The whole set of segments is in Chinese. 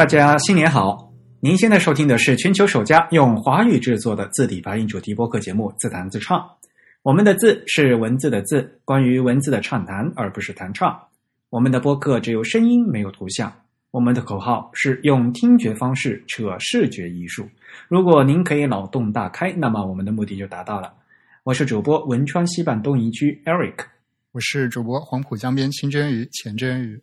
大家新年好！您现在收听的是全球首家用华语制作的字体发音主题播客节目《自弹自唱》。我们的“字”是文字的“字”，关于文字的畅谈，而不是弹唱。我们的播客只有声音，没有图像。我们的口号是用听觉方式扯视觉艺术。如果您可以脑洞大开，那么我们的目的就达到了。我是主播汶川西半东一居 Eric，我是主播黄浦江边清蒸鱼钱蒸鱼。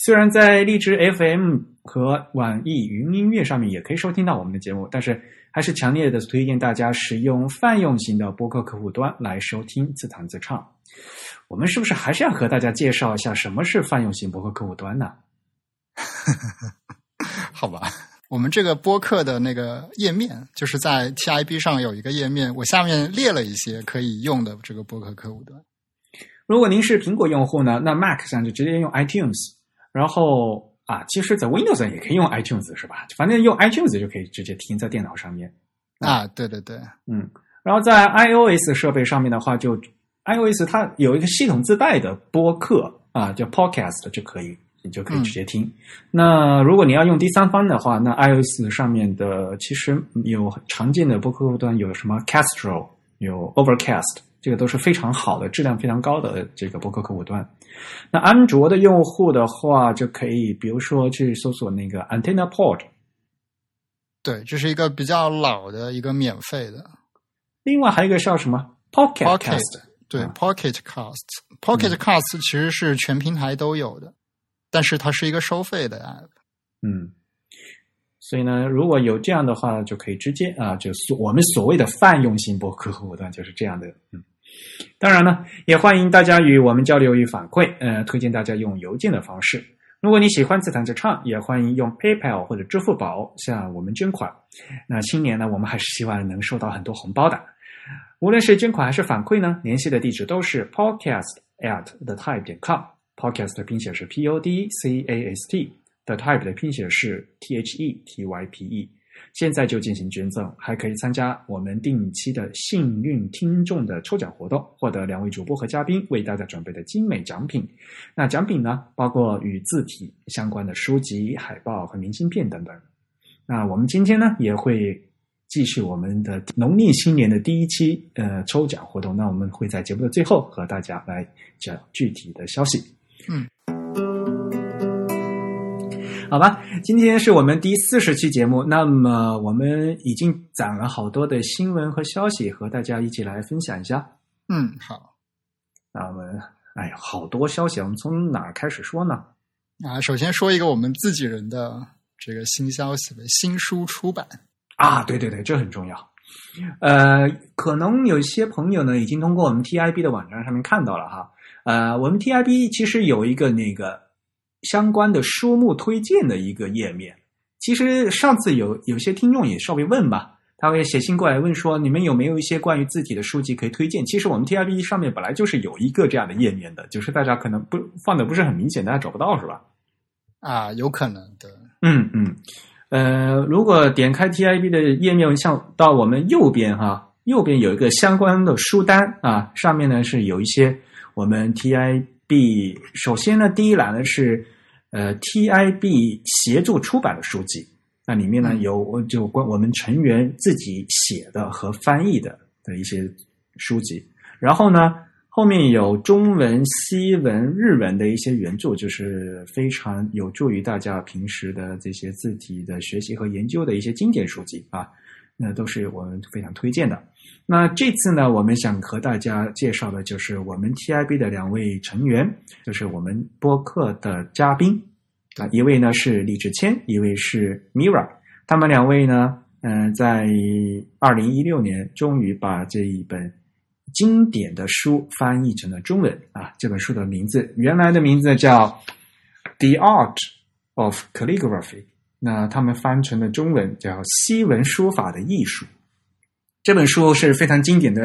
虽然在荔枝 FM 和网易云音乐上面也可以收听到我们的节目，但是还是强烈的推荐大家使用泛用型的播客客户端来收听自弹自唱。我们是不是还是要和大家介绍一下什么是泛用型播客客户端呢？好吧，我们这个播客的那个页面就是在 TIB 上有一个页面，我下面列了一些可以用的这个播客客户端。如果您是苹果用户呢，那 Mac 上就直接用 iTunes。然后啊，其实，在 Windows 上也可以用 iTunes，是吧？反正用 iTunes 就可以直接听在电脑上面。啊，对对对，嗯。然后在 iOS 设备上面的话，就 iOS 它有一个系统自带的播客啊，叫 Podcast 就可以，你就可以直接听。那如果你要用第三方的话，那 iOS 上面的其实有常见的播客客户端，有什么 Castro，有 Overcast。这个都是非常好的、质量非常高的这个播客客户端。那安卓的用户的话，就可以比如说去搜索那个 Antenna Port。对，这是一个比较老的一个免费的。另外还有一个叫什么 Pocket Cast？对，Pocket Cast，Pocket Cast 其实是全平台都有的，但是它是一个收费的 app。嗯。所以呢，如果有这样的话，就可以直接啊，就是我们所谓的泛用型博客客户端就是这样的。嗯，当然呢，也欢迎大家与我们交流与反馈。呃，推荐大家用邮件的方式。如果你喜欢自弹自唱，也欢迎用 PayPal 或者支付宝向我们捐款。那新年呢，我们还是希望能收到很多红包的。无论是捐款还是反馈呢，联系的地址都是 podcast at the type 点 com。podcast 的拼写是 P O D C A S T。The Type 的拼写是 T H E T Y P E，现在就进行捐赠，还可以参加我们定期的幸运听众的抽奖活动，获得两位主播和嘉宾为大家准备的精美奖品。那奖品呢，包括与字体相关的书籍、海报和明信片等等。那我们今天呢，也会继续我们的农历新年的第一期呃抽奖活动。那我们会在节目的最后和大家来讲具体的消息。嗯。好吧，今天是我们第四十期节目，那么我们已经攒了好多的新闻和消息，和大家一起来分享一下。嗯，好。那我们，哎呀，好多消息，我们从哪儿开始说呢？啊，首先说一个我们自己人的这个新消息的新书出版啊，对对对，这很重要。呃，可能有些朋友呢，已经通过我们 TIB 的网站上面看到了哈。呃，我们 TIB 其实有一个那个。相关的书目推荐的一个页面，其实上次有有些听众也稍微问吧，他会写信过来问说，你们有没有一些关于字体的书籍可以推荐？其实我们 T I B 上面本来就是有一个这样的页面的，就是大家可能不放的不是很明显，大家找不到是吧？啊，有可能的。嗯嗯，呃，如果点开 T I B 的页面，像到我们右边哈，右边有一个相关的书单啊，上面呢是有一些我们 T I。B 首先呢，第一栏呢是呃 TIB 协助出版的书籍，那里面呢有就关我们成员自己写的和翻译的的一些书籍，然后呢后面有中文、西文、日文的一些原著，就是非常有助于大家平时的这些字体的学习和研究的一些经典书籍啊，那都是我们非常推荐的。那这次呢，我们想和大家介绍的就是我们 TIB 的两位成员，就是我们播客的嘉宾啊，一位呢是李志谦，一位是 Mira。他们两位呢，嗯，在二零一六年终于把这一本经典的书翻译成了中文啊。这本书的名字原来的名字叫《The Art of Calligraphy》，那他们翻成了中文叫《西文书法的艺术》。这本书是非常经典的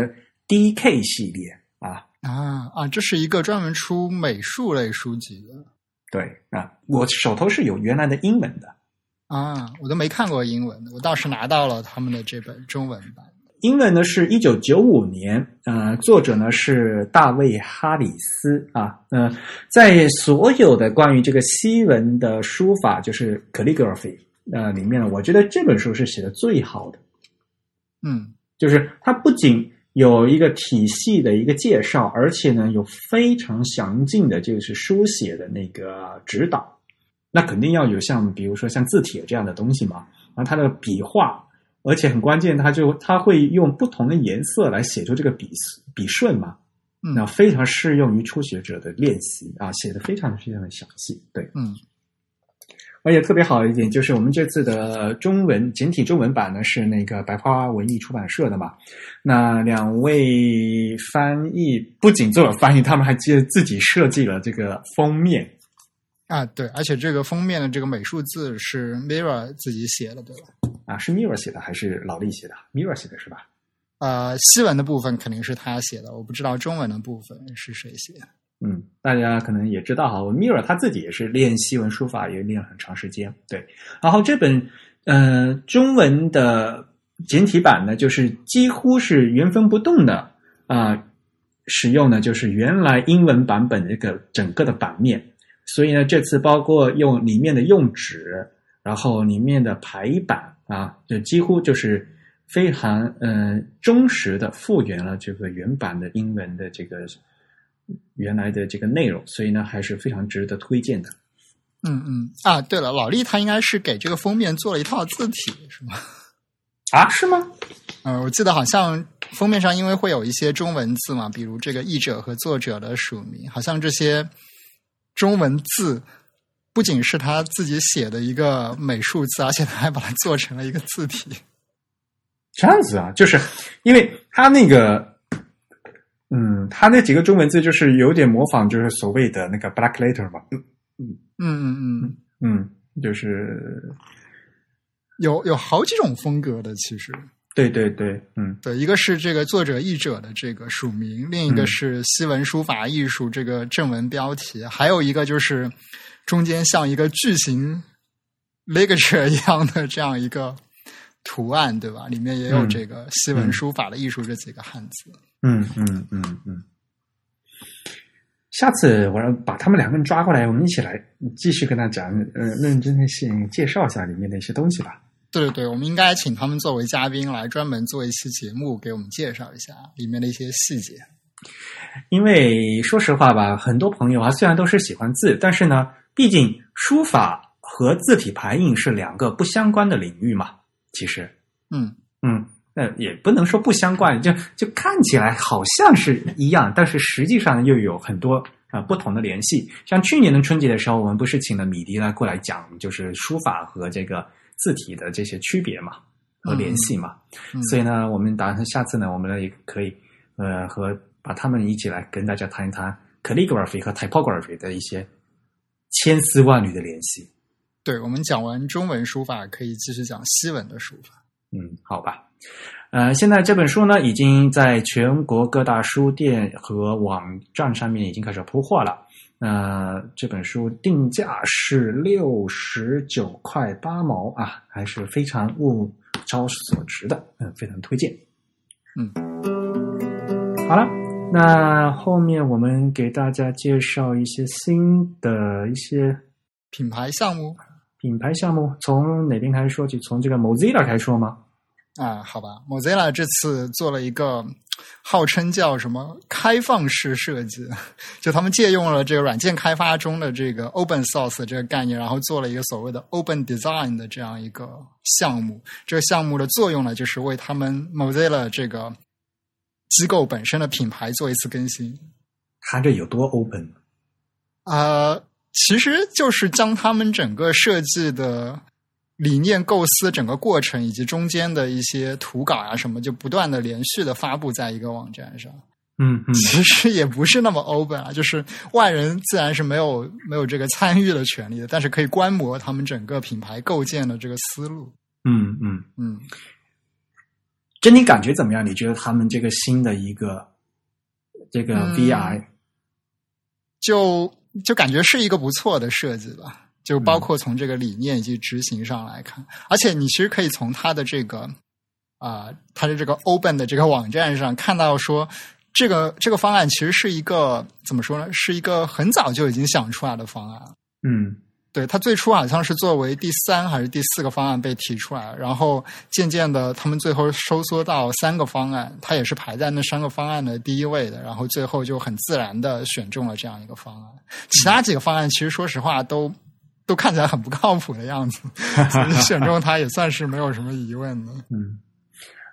DK 系列啊啊啊！这是一个专门出美术类书籍的。对啊，我手头是有原来的英文的啊，我都没看过英文的，我倒是拿到了他们的这本中文版。英文呢是一九九五年，呃，作者呢是大卫哈里斯啊，呃，在所有的关于这个西文的书法，就是 calligraphy，呃，里面呢，我觉得这本书是写的最好的，嗯就是它不仅有一个体系的一个介绍，而且呢有非常详尽的就是书写的那个指导，那肯定要有像比如说像字帖这样的东西嘛，然后它的笔画。而且很关键，它就它会用不同的颜色来写出这个笔笔顺嘛，嗯。那非常适用于初学者的练习啊，写的非常非常的详细，对，嗯而且特别好的一点就是我们这次的中文简体中文版呢是那个白花文艺出版社的嘛，那两位翻译不仅做了翻译，他们还接自己设计了这个封面，啊，对，而且这个封面的这个美术字是 Mira 自己写的，对吧？啊，是 Mirror 写的还是老力写的？Mirror 写的是吧？呃，西文的部分肯定是他写的，我不知道中文的部分是谁写的。嗯，大家可能也知道哈，Mirror 他自己也是练西文书法，也练了很长时间。对，然后这本呃中文的简体版呢，就是几乎是原封不动的啊、使用呢就是原来英文版本的这个整个的版面，所以呢，这次包括用里面的用纸，然后里面的排版啊，就几乎就是非常呃忠实的复原了这个原版的英文的这个原来的这个内容，所以呢还是非常值得推荐的。嗯嗯啊，对了，老厉他应该是给这个封面做了一套字体，是吗？啊，是吗？呃，我记得好像封面上因为会有一些中文字嘛，比如这个译者和作者的署名，好像这些中文字不仅是他自己写的一个美术字，而且他还把它做成了一个字体。这样子啊，就是因为他那个，嗯，他那几个中文字就是有点模仿，就是所谓的那个 black letter 嘛，嗯嗯嗯嗯，嗯，就是有有好几种风格的，其实。对对对，嗯对，一个是这个作者译者的这个署名，另一个是西文书法艺术这个正文标题，还有一个就是中间像一个巨型 ligature 一样的这样一个图案，对吧？里面也有嗯这个西文书法的艺术这几个汉字。嗯嗯嗯嗯嗯嗯。下次我让把他们两个人抓过来，我们一起来继续跟他讲，呃，认真的先介绍一下里面的一些东西吧。对对对，我们应该请他们作为嘉宾来专门做一期节目，给我们介绍一下里面的一些细节。因为说实话吧，很多朋友啊，虽然都是喜欢字，但是呢，毕竟书法和字体排印是两个不相关的领域嘛。其实，嗯嗯，那也不能说不相关，就就看起来好像是一样，但是实际上又有很多啊、呃不同的联系。像去年的春节的时候，我们不是请了米迪呢过来讲，就是书法和这个字体的这些区别嘛和联系嘛。嗯所以呢，我们打算下次呢，我们呢也可以呃和把他们一起来跟大家谈一谈 calligraphy 和 typography 的一些千丝万缕的联系。对，我们讲完中文书法，可以继续讲西文的书法。嗯，好吧。呃，现在这本书呢，已经在全国各大书店和网站上面已经开始铺货了。呃，这本书定价是六十九块八毛啊，还是非常物超所值的，嗯，非常推荐。嗯，好了，那后面我们给大家介绍一些新的一些品牌项目品牌项目，从哪边开始说起？从这个 Mozilla 开始说吗？啊，好吧，Mozilla 这次做了一个号称叫什么开放式设计，就他们借用了这个软件开发中的这个 open source 这个概念，然后做了一个所谓的 open design 的这样一个项目。这个项目的作用呢，就是为他们 Mozilla 这个机构本身的品牌做一次更新。它这有多 open？呃，其实就是将他们整个设计的理念构思整个过程以及中间的一些图稿啊什么，就不断的连续的发布在一个网站上。嗯嗯 其实也不是那么 open 啊，就是外人自然是没有没有这个参与的权利的，但是可以观摩他们整个品牌构建的这个思路。嗯嗯，嗯，整体感觉怎么样？你觉得他们这个新的一个这个嗯 VI，、就就感觉是一个不错的设计吧，就包括从这个理念以及执行上来看，而且你其实可以从它的这个啊，它的这个 Open 的这个网站上看到说，这个这个方案其实是一个怎么说呢？是一个很早就已经想出来的方案。嗯对，它最初好像是作为第三还是第四个方案被提出来，然后渐渐的，他们最后收缩到三个方案，它也是排在那三个方案的第一位的，然后最后就很自然的选中了这样一个方案。其他几个方案其实说实话都都看起来很不靠谱的样子，所以选中它也算是没有什么疑问的。嗯。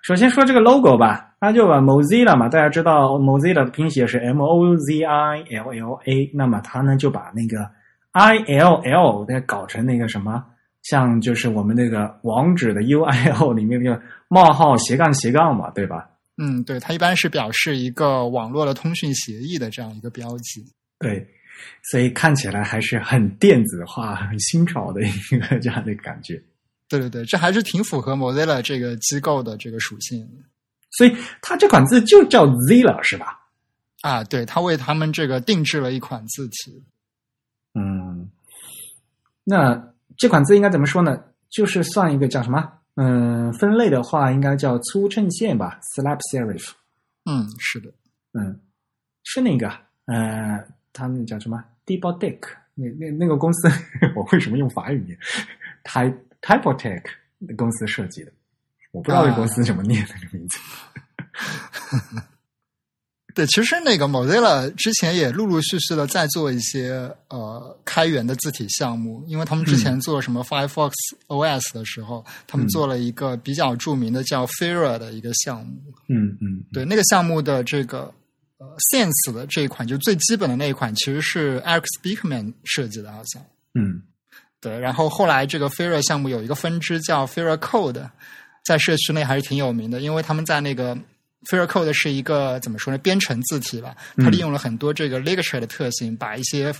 首先说这个 logo 吧，它就把 Mozilla 嘛，大家知道 Mozilla 的拼写是 M O Z I L L A，那么它呢就把那个 I L L 再搞成那个什么，像就是我们那个网址的 U I L 里面那个冒号斜杠斜杠嘛，对吧？嗯，对，它一般是表示一个网络的通讯协议的这样一个标记。对，所以看起来还是很电子化、很新潮的一个这样的感觉。对对对，这还是挺符合 Mozilla 这个机构的这个属性所以它这款字就叫 Zilla 是吧？啊。对，他为他们这个定制了一款字体。嗯，那这款字应该怎么说呢？就是算一个叫什么？嗯，分类的话应该叫粗衬线吧，slab serif。嗯，是的。嗯，是那个呃，他们叫什么 d e b o d e c 那那那个公司，我为什么用法语念？Type Typotech 公司设计的，我不知道那公司怎么念那个名字。对，其实那个 Mozilla 之前也陆陆续续的在做一些呃开源的字体项目，因为他们之前做什么 Firefox OS 的时候，他们做了一个比较著名的叫 Fira 的一个项目。嗯嗯，对，那个项目的这个呃 Sense 的这一款，就最基本的那一款，其实是 Eric Speakman 设计的，好像。嗯对，然后后来这个 Fira 项目有一个分支叫 Fira Code，在社区内还是挺有名的，因为他们在那个 Fira Code 是一个怎么说呢，编程字体吧，它利用了很多这个 ligature 的特性，把一些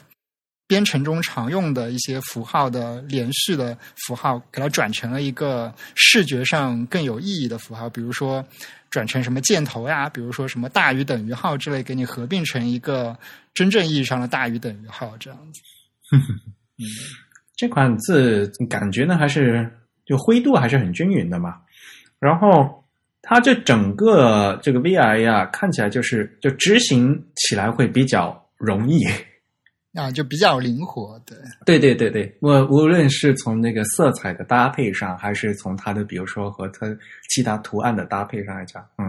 编程中常用的一些符号的连续的符号，给它转成了一个视觉上更有意义的符号，比如说转成什么箭头呀，比如说什么大于等于号之类，给你合并成一个真正意义上的大于等于号这样子。嗯。这款字感觉呢还是就灰度还是很均匀的嘛，然后它这整个这个 VI 呀、看起来就是就执行起来会比较容易。啊，就比较灵活，对，对对对对，我无论是从那个色彩的搭配上，还是从它的比如说和它其他图案的搭配上来讲，嗯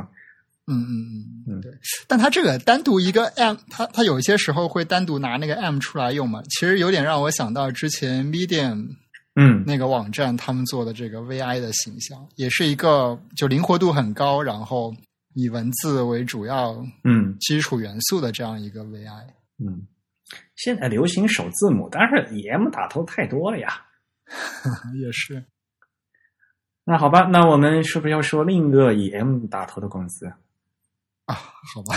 嗯嗯嗯嗯对。但它这个单独一个 M，它它有一些时候会单独拿那个 M 出来用嘛，其实有点让我想到之前 Medium 嗯那个网站他们做的这个 VI 的形象，也是一个就灵活度很高，然后以文字为主要嗯基础元素的这样一个 VI。嗯。现在流行首字母，但是 EM 打头太多了呀。也是，那好吧，那我们是不是要说另一个以 M 打头的公司？啊，好吧，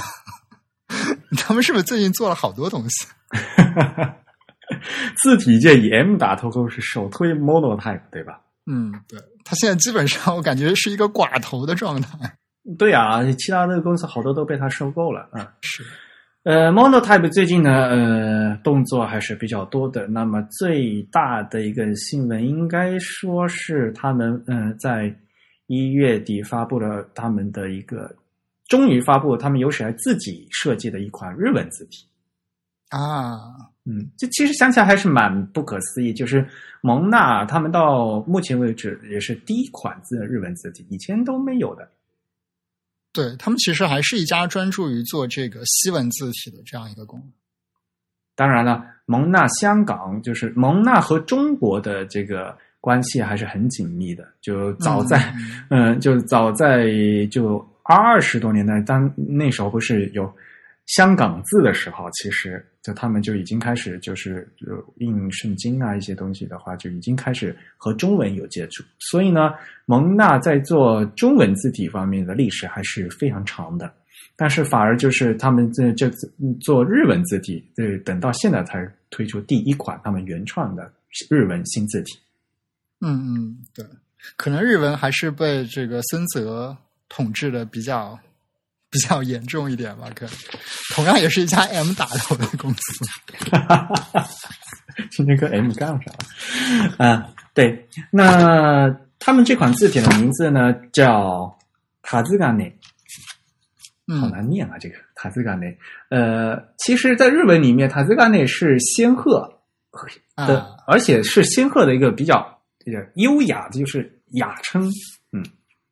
他们是不是最近做了好多东西？字体界以 M 打头都是首推 Monotype，对吧？嗯，对，他现在基本上我感觉是一个寡头的状态。对啊，其他的公司好多都被他收购了啊。是，呃，Monotype 最近呢，呃，动作还是比较多的。那么最大的一个新闻，应该说是他们，嗯、呃，在一月底发布了他们的一个，终于发布了他们有史以来自己设计的一款日文字体。啊，嗯，这其实想起来还是蛮不可思议。就是蒙娜他们到目前为止也是第一款字日文字体，以前都没有的。对他们其实还是一家专注于做这个西文字体的这样一个公司。当然了，蒙纳香港就是蒙纳和中国的这个关系还是很紧密的。就早在嗯、呃，就早在就二十多年代，当那时候不是有香港字的时候，其实就他们就已经开始就是印圣经啊一些东西的话，就已经开始和中文有接触。所以呢，蒙纳在做中文字体方面的历史还是非常长的。但是反而就是他们这这做日文字体，对，等到现在才推出第一款他们原创的日文新字体。嗯嗯，对，可能日文还是被这个森泽统治的比较。比较严重一点吧，可能同样也是一家 M 打头的公司，今天跟 M 杠上了。啊，对，那他们这款字体的名字呢叫塔兹干内，好嗯难念啊，这个塔兹干内。呃，其实，在日文里面，塔兹干内是仙鹤的，啊而且是仙鹤的一个比较比较优雅的，就是雅称。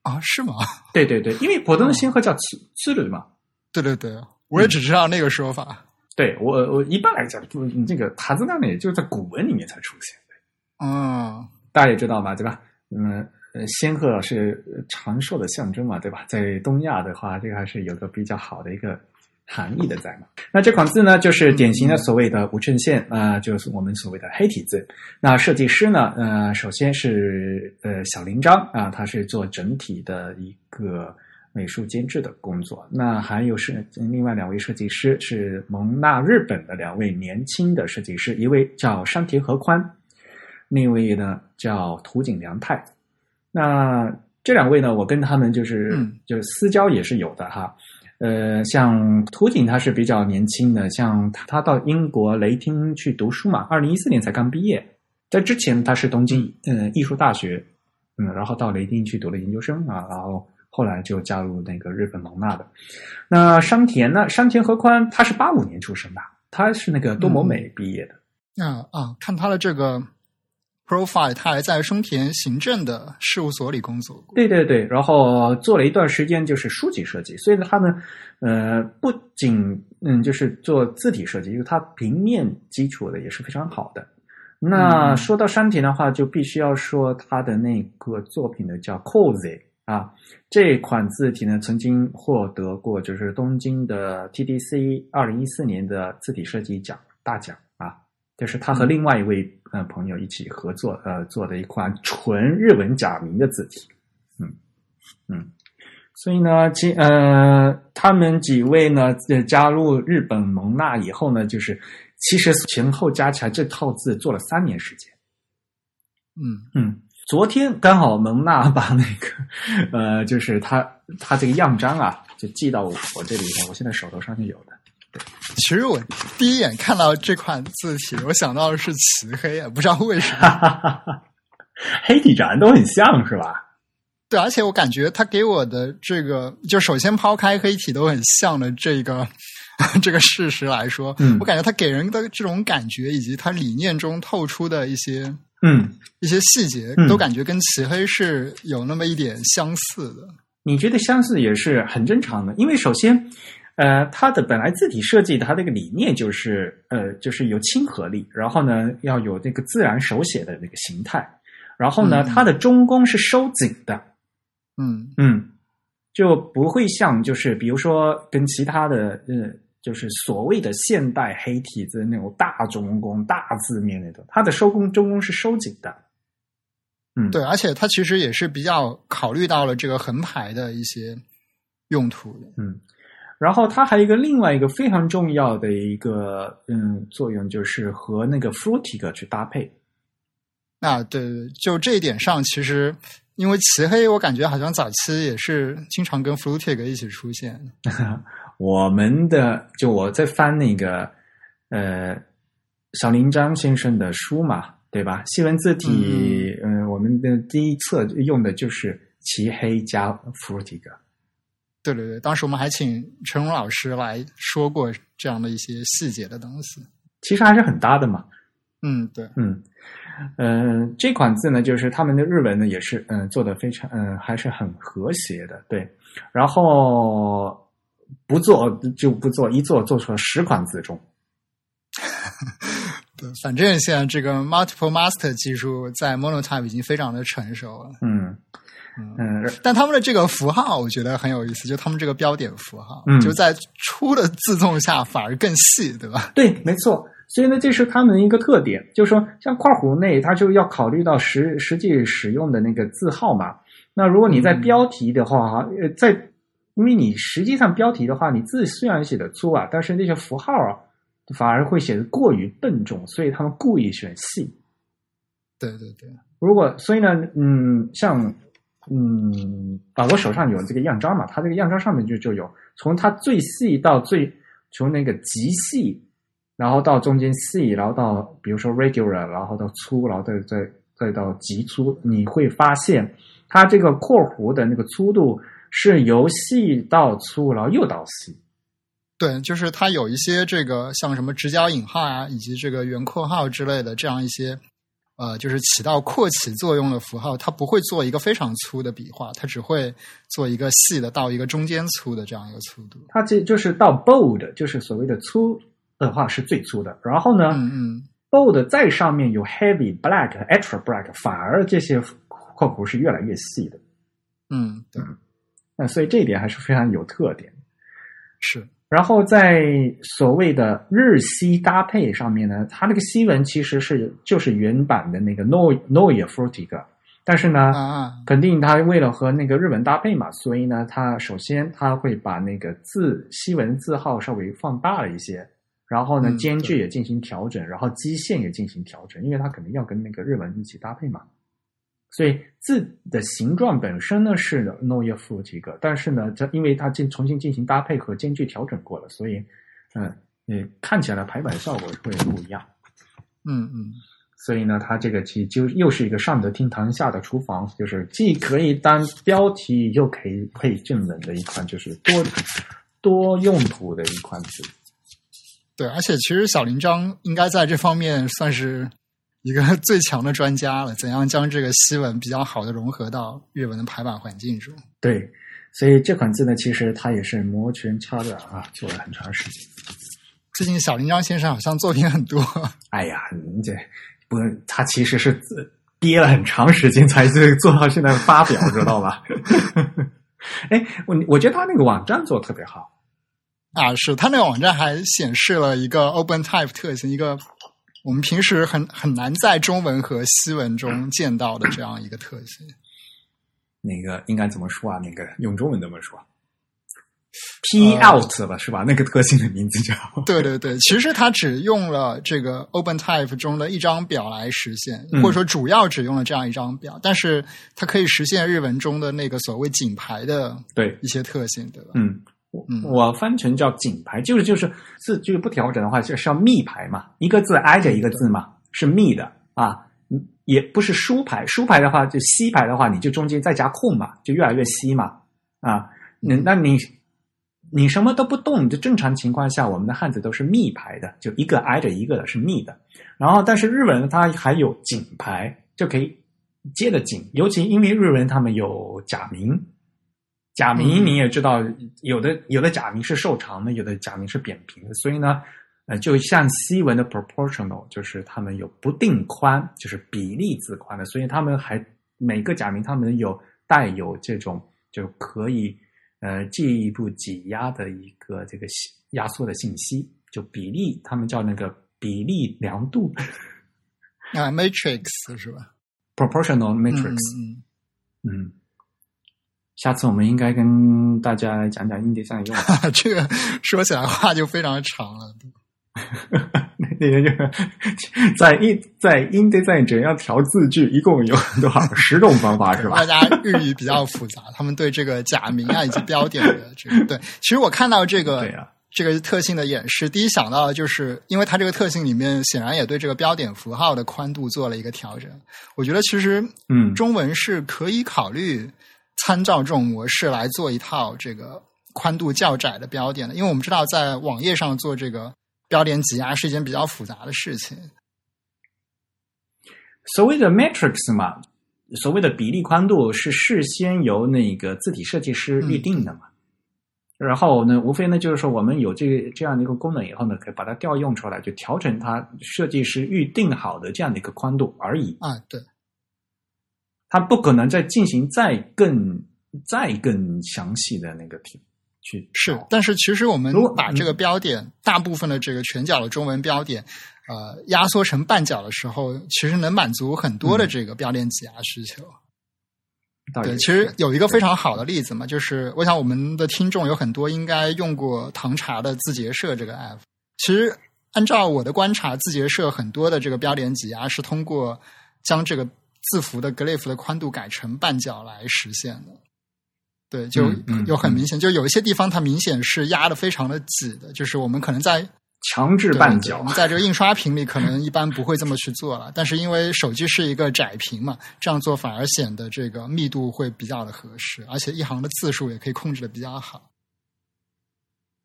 啊，是吗？对对对，因为普通的仙鹤叫雌雌蕊嘛。对对对，我也只知道那个说法。对我我一般来讲，不这个塔兹干内就是在古文里面才出现的。嗯，大家也知道吧，对吧？嗯，呃，仙鹤是呃长寿的象征嘛，对吧？在东亚的话，这个还是有个比较好的一个含义的在嘛。那这款字呢，就是典型的所谓的无衬线啊、就是我们所谓的黑体字。那设计师呢，呃，首先是呃小林章啊，他是做整体的一个美术监制的工作。那还有是另外两位设计师是蒙纳日本的两位年轻的设计师，一位叫山田和宽，另一位呢叫土井良太。那这两位呢，我跟他们就是、嗯就是私交也是有的哈。呃，像图景他是比较年轻的，像他他到英国雷霆去读书嘛，二零一四年才刚毕业。在之前他是东京嗯艺术大学，嗯，然后到雷丁去读了研究生啊，然后后来就加入那个日本蒙纳的。那山田呢？山田和宽他是八五年出生的，他是那个多摩美毕业的。啊啊，看他的这个 profile，他还在松田行政的事务所里工作过。对对对，然后做了一段时间就是书籍设计，所以呢，他呢呃不仅嗯就是做字体设计，因为它平面基础的也是非常好的。那嗯说到山田的话，就必须要说他的那个作品呢，叫 Koze 啊，这款字体呢曾经获得过就是东京的 TDC 二零一四年的字体设计奖大奖啊，就是他和另外一位呃朋友一起合作呃做的一款纯日文假名的字体，嗯嗯，所以呢，其呃他们几位呢呃加入日本蒙纳以后呢，就是其实前后加起来这套字做了三年时间。嗯嗯，昨天刚好蒙娜把那个呃，就是他他这个样章啊，就寄到我我这里了，我现在手头上就有的。其实我第一眼看到这款字体，我想到的是齐黑啊，不知道为什么。哈哈哈哈，黑体展都很像是吧？对，而且我感觉他给我的这个，就首先抛开黑体都很像的这个 这个事实来说，嗯我感觉他给人的这种感觉，以及他理念中透出的一些嗯，一些细节，嗯都感觉跟齐黑是有那么一点相似的。你觉得相似也是很正常的，因为首先，呃，它的本来字体设计的它这个理念就是呃，就是有亲和力，然后呢要有这个自然手写的那个形态，然后呢嗯它的中宫是收紧的，嗯嗯，就不会像就是比如说跟其他的呃，就是所谓的现代黑体字那种大中宫、大字面那种，它的收工中宫是收紧的。嗯，对，而且它其实也是比较考虑到了这个横排的一些用途的。嗯，然后它还有一个另外一个非常重要的一个嗯作用，就是和那个 Frutig 去搭配。啊，对对，就这一点上，其实因为漆黑，我感觉好像早期也是经常跟 Flutig 一起出现。我们的就我在翻那个呃小林章先生的书嘛，对吧？西文字体，嗯、我们的第一册用的就是漆黑加 Frutig。对对对，当时我们还请陈荣老师来说过这样的一些细节的东西。其实还是很搭的嘛。嗯，对，嗯，呃，这款字呢，就是他们的日文呢，也是嗯、呃做的非常嗯、呃还是很和谐的，对。然后不做就不做，一做做出了十款字中。对，反正现在这个 Multiple Master 技术在 Monotype 已经非常的成熟了。嗯嗯嗯但他们的这个符号，我觉得很有意思，就他们这个标点符号，嗯就在粗的字重下反而更细，对吧？对，没错。所以呢，这是他们的一个特点，就是说，像括弧内，它就要考虑到实实际使用的那个字号嘛。那如果你在嗯标题的话，哈、呃，在因为你实际上标题的话，你字虽然写的粗啊，但是那些符号啊，反而会写的过于笨重，所以他们故意选细。对对对，如果所以呢，嗯，像嗯啊，我手上有这个样章嘛，它这个样章上面就就有从它最细到最从那个极细，然后到中间细，然后到比如说 regular，然后到粗，然后再再再到极粗，你会发现它这个括弧的那个粗度是由细到粗，然后又到细。对，就是它有一些这个像什么直角引号啊，以及这个圆括号之类的这样一些，呃，就是起到扩起作用的符号，它不会做一个非常粗的笔画，它只会做一个细的到一个中间粗的这样一个粗度。它这就是到 bold，就是所谓的粗的话是最粗的。然后呢，嗯嗯，bold 再上面有 heavy、black、extra black，反而这些括弧是越来越细的。嗯，对，那所以这一点还是非常有特点。是，然后在所谓的日西搭配上面呢，它那个西文其实是就是原版的那个 f o r t i g 但是呢，肯定它为了和那个日文搭配嘛，所以呢，它首先它会把那个字西文字号稍微放大了一些，然后呢，嗯间距也进行调整，然后基线也进行调整，因为它肯定要跟那个日文一起搭配嘛。所以字的形状本身呢是 o r t i g 但是呢，它因为它进重新进行搭配和间距调整过了，所以嗯，你，看起来排版效果会不一样。嗯嗯，所以呢，它这个其实就又是一个上得厅堂下的厨房，就是既可以当标题，又可以配正文的一款，就是多多用途的一款字。对，而且其实小林章应该在这方面算是一个 最强的专家了，怎样将这个西文比较好的融合到日文的排版环境中。对，所以这款字呢，其实它也是摩拳擦掌啊，做了很长时间。最近小林章先生好像作品很多，哎呀，你这不，他其实是自憋了很长时间才是做到现在发表，知道吧？哎，我我觉得他那个网站做的特别好。啊，是他那个网站还显示了一个 OpenType 特性，一个我们平时很很难在中文和西文中见到的这样一个特性。那个应该怎么说啊？那个用中文怎么说？P out 吧，是吧？那个特性的名字叫对对对，其实它只用了这个 OpenType 中的一张表来实现，嗯或者说主要只用了这样一张表，但是它可以实现日文中的那个所谓井排的对，一些特性，对吧？嗯，我嗯我翻成叫井排，就是就是字就是不调整的话，就是要密排嘛，一个字挨着一个字嘛，是密的啊，嗯也不是疏排，疏排的话就稀排的话，你就中间再加空嘛，就越来越稀嘛，啊，那那你你什么都不动，就正常情况下，我们的汉字都是密排的，就一个挨着一个的是密的，然后但是日文它还有井排，就可以接着紧，尤其因为日文他们有假名。假名嗯。你也知道，有的有的假名是瘦长的，有的假名是扁平的，所以呢，呃，就像西文的 proportional，就是他们有不定宽，就是比例字宽的，所以他们还每个假名他们有带有这种就可以呃进一步挤压的一个这个压缩的信息，就比例，他们叫那个比例量度啊，Matrix 是吧？proportional 嗯 matrix，嗯。嗯。下次我们应该跟大家来讲讲 InDesign 用 这个说起来话就非常长了。那个就是在 in 在 InDesign 怎样调字句，一共有多少十种方法是吧 大？家日语比较复杂，他们对这个假名啊以及标点的这个对，其实我看到这个这个特性的演示，第一想到的就是，因为它这个特性里面显然也对这个标点符号的宽度做了一个调整。我觉得其实，嗯中文是可以考虑参照这种模式来做一套这个宽度较窄的标点的，因为我们知道在网页上做这个标点挤压是一件比较复杂的事情。所谓的 matrix 嘛，所谓的比例宽度是事先由那个字体设计师预定的嘛。然后呢，无非呢就是说，我们有这个这样的一个功能以后呢，可以把它调用出来，就调整它设计师预定好的这样的一个宽度而已。啊，对，它不可能再进行再更再更详细的那个题去调，是但是其实我们把这个标点、大部分的这个全角的中文标点，呃，压缩成半角的时候，其实能满足很多的这个标点挤压需求。对，其实有一个非常好的例子嘛，就是我想我们的听众有很多应该用过唐茶的字节社这个 app。其实按照我的观察，字节社很多的这个标点挤压是通过将这个字符的 glyph 的宽度改成半角来实现的。对，就有很明显，就有一些地方它明显是压的非常的挤的，就是我们可能在强制半角。我们在这个印刷屏里可能一般不会这么去做了，但是因为手机是一个窄屏嘛，这样做反而显得这个密度会比较的合适，而且一行的字数也可以控制的比较好。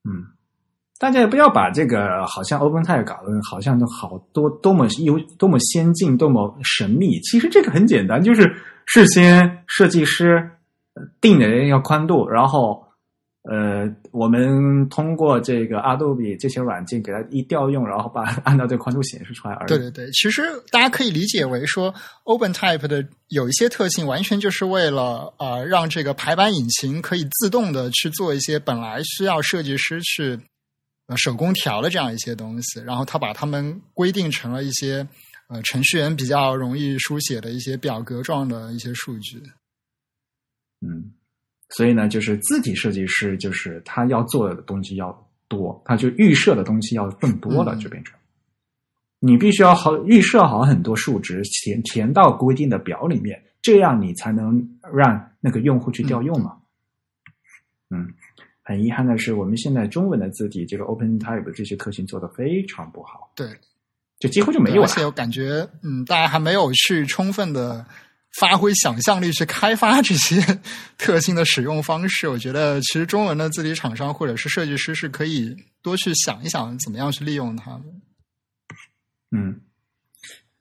嗯，大家也不要把这个好像 OpenType 搞得好像都好多多么优多么先进多么神秘，其实这个很简单，就是事先设计师定的要宽度，然后。呃，我们通过这个 Adobe 这些软件给它一调用，然后把按照这个宽度显示出来而已。对对对，其实大家可以理解为说，OpenType 的有一些特性，完全就是为了呃让这个排版引擎可以自动的去做一些本来需要设计师去呃手工调的这样一些东西，然后他把它们规定成了一些呃程序员比较容易书写的一些表格状的一些数据。嗯。所以呢，就是字体设计师，就是他要做的东西要多，他就预设的东西要更多了，就变成你必须要好预设好很多数值，填填到规定的表里面，这样你才能让那个用户去调用嘛。嗯，很遗憾的是，我们现在中文的字体这个 OpenType 这些特性做的非常不好，对，就几乎就没有了。而且我感觉，嗯，大家还没有去充分的。发挥想象力去开发这些特性的使用方式，我觉得其实中文的字体厂商或者是设计师是可以多去想一想，怎么样去利用它们。嗯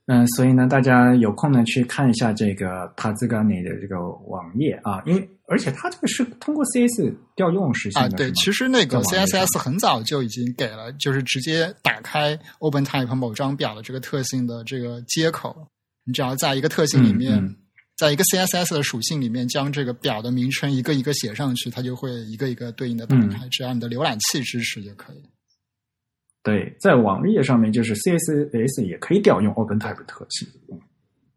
嗯，所以呢，大家有空呢去看一下这个帕兹冈尼的这个网页啊，因为而且它这个是通过 CS 调用实现的。啊，对，其实那个 CSS 很早就已经给了，就是直接打开 OpenType 某张表的这个特性的这个接口，你只要在一个特性里面。在一个 CSS 的属性里面，将这个表的名称一个一个写上去，它就会一个一个对应的打开。只要你的浏览器支持就可以。对，在网页上面就是 CSS 也可以调用 OpenType 特性。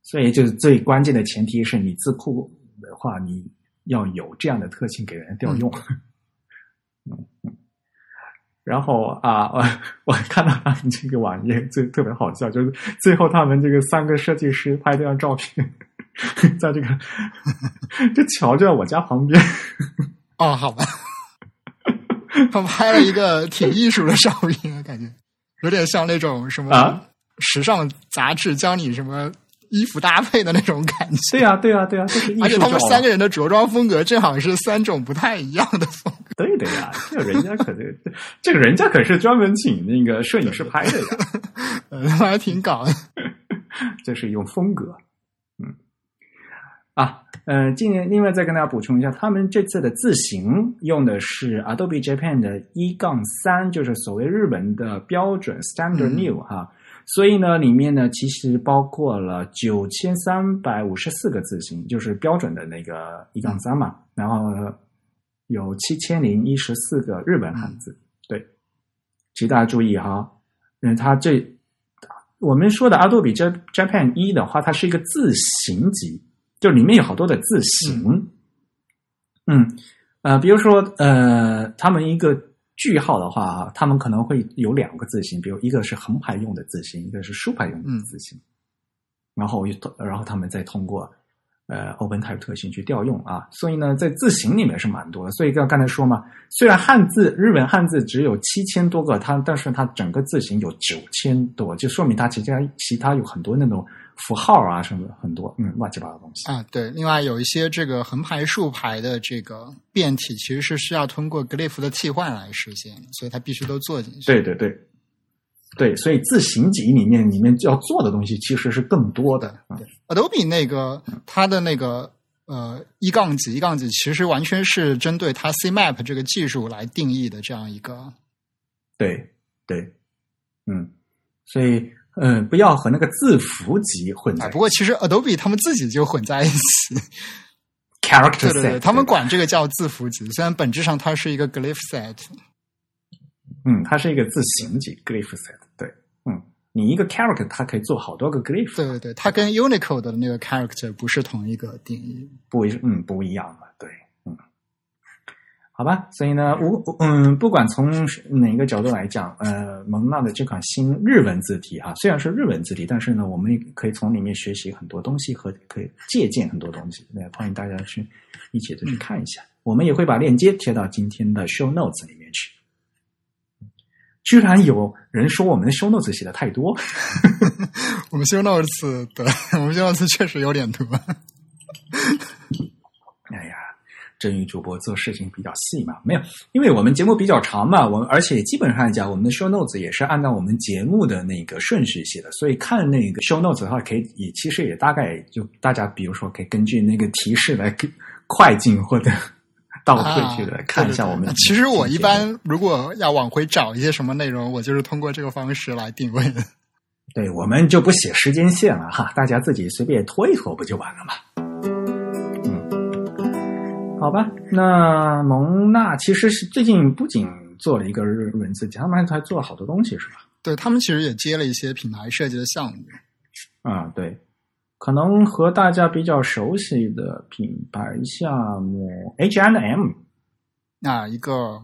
所以，就是最关键的前提是你字库的话，你要有这样的特性给人调用。嗯 嗯。然后啊，我我看到他们这个网页最特别好笑，就是最后他们这个三个设计师拍这张照片。在这个这桥就在我家旁边哦，好吧，他拍了一个挺艺术的照片，感觉有点像那种什么时尚杂志教你什么衣服搭配的那种感觉。对呀，对呀，对呀，而且他们三个人的着装风格正好是三种不太一样的风格。对的呀，这人家可是 这个人家可是专门请那个摄影师拍的呀，还挺搞的。这是一种风格。啊，呃，今年另外再跟大家补充一下，他们这次的字型用的是 Adobe Japan 的一杠三，就是所谓日本的标准 Standard New 哈，所以呢，里面呢其实包括了九千三百五十四个字形，就是标准的那个一杠三嘛，然后有七千零一十四个日本汉字，对，其实大家注意哈，嗯，它这我们说的 Adobe Japan 一的话，它是一个字形集。就里面有好多的字形，嗯，呃，比如说，呃，他们一个句号的话啊，他们可能会有两个字形，比如一个是横排用的字形，一个是竖排用的字形，然后又，然后他们再通过。呃，OpenType 特性去调用啊，所以呢，在字形里面是蛮多的。所以刚刚才说嘛，虽然汉字日文汉字只有七千多个，它但是它整个字形有九千多，就说明它其他其他有很多那种符号啊什么很多，嗯，乱七八糟东西啊。对，另外有一些这个横排竖排的这个变体，其实是需要通过 glyph 的替换来实现，所以它必须都做进去。对对对。对，所以字形集里面里面要做的东西其实是更多的。对，Adobe 那个它的那个呃一杠几一杠几，其实完全是针对它 CMap 这个技术来定义的这样一个。对对，嗯，所以嗯，不要和那个字符集混在一起。不过其实 Adobe 他们自己就混在一起。Character set，他们管这个叫字符集，虽然本质上它是一个 Glyph set。嗯，它是一个字形集 glyph set，对，嗯，你一个 character 它可以做好多个 glyph，对对对，它跟 Unicode 的那个 character 不是同一个定义，不一，嗯，不一样的，对，嗯，好吧，所以呢，我嗯，不管从哪个角度来讲，呃，蒙娜的这款新日文字体哈，虽然是日文字体，但是呢，我们也可以从里面学习很多东西和可以借鉴很多东西，那欢迎大家去一起的去看一下，我们也会把链接贴到今天的 show notes 里面去。居然有人说我们的 show notes 写的太多。我们 show notes 对，我们 show notes 确实有点多。真宇主播做事情比较细嘛，没有，因为我们节目比较长嘛，我们而且基本上讲，我们的 show notes 也是按照我们节目的那个顺序写的，所以看那个 show notes 的话，可以也其实也大概就大家比如说可以根据那个提示来快进或者 倒退去的、看一下我们。其实我一般如果要往回找一些什么内容，我就是通过这个方式来定位的。对，我们就不写时间线了哈，大家自己随便拖一拖不就完了吗？好吧，那蒙娜其实是最近不仅做了一个文字他们还做了好多东西，是吧？对他们其实也接了一些品牌设计的项目。啊，对，可能和大家比较熟悉的品牌项目 H&M，那一个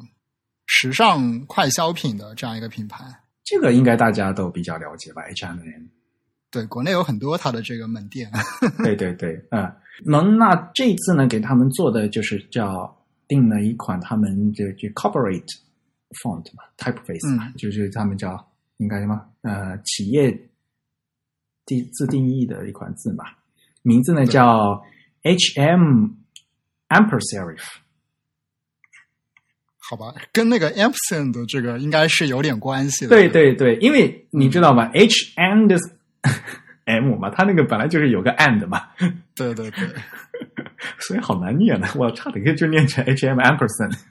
时尚快消品的这样一个品牌，这个应该大家都比较了解吧？H&M，对，国内有很多它的这个门店。对对对，嗯。蒙娜这次呢，给他们做的就是叫定了一款他们这就 corporate font 嘛，typeface 嘛，就是他们叫应该什么呃企业定自定义的一款字嘛，名字呢叫 H M Amper Serif。好吧，跟那个 ampersand 的这个应该是有点关系的。对对对，因为你知道吗？H and M 嘛，它那个本来就是有个 and 嘛，对对对，所以好难念的，我差点就念成 H M ampersand。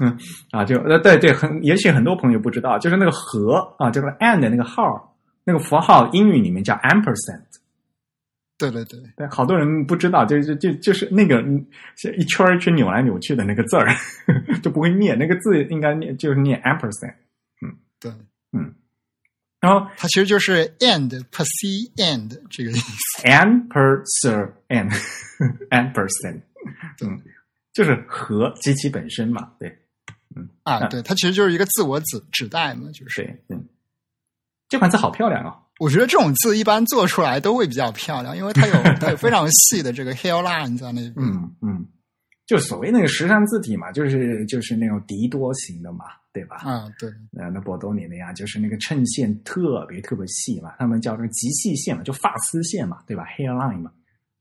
嗯啊，就呃对对，很也许很多朋友不知道，就是那个和啊，就是 and 那个号，那个符号，英语里面叫 ampersand。对对对，对，好多人不知道，就就就就是那个一圈一圈扭来扭去的那个字儿，就不会念，那个字应该念就是念 ampersand。嗯，对，嗯。然后它其实就是 and per se and 这个意思，and per se and and percent，嗯，就是和机器本身嘛，对，嗯啊，对，它其实就是一个自我指指代嘛，就是。对，嗯，这款字好漂亮啊！我觉得这种字一般做出来都会比较漂亮，因为它有它有非常细的这个 hairline 在那边，嗯嗯，就所谓那个时尚字体嘛，就是就是那种迪多型的嘛。对吧？啊，对，呃，那波多尼那样，就是那个衬线特别特别细嘛，他们叫这个极细线嘛，就发丝线嘛，对吧？hairline 嘛，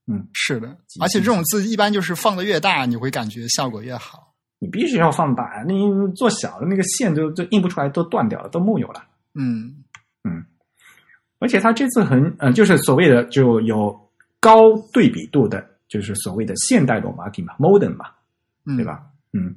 嗯，是的，而且这种字一般就是放的越大，你会感觉效果越好。你必须要放大，你做小的那个线就就印不出来，都断掉了，都木有了。嗯嗯，而且他这次很呃，就是所谓的就有高对比度的，就是所谓的现代罗马体嘛，modern 嘛，对吧？嗯。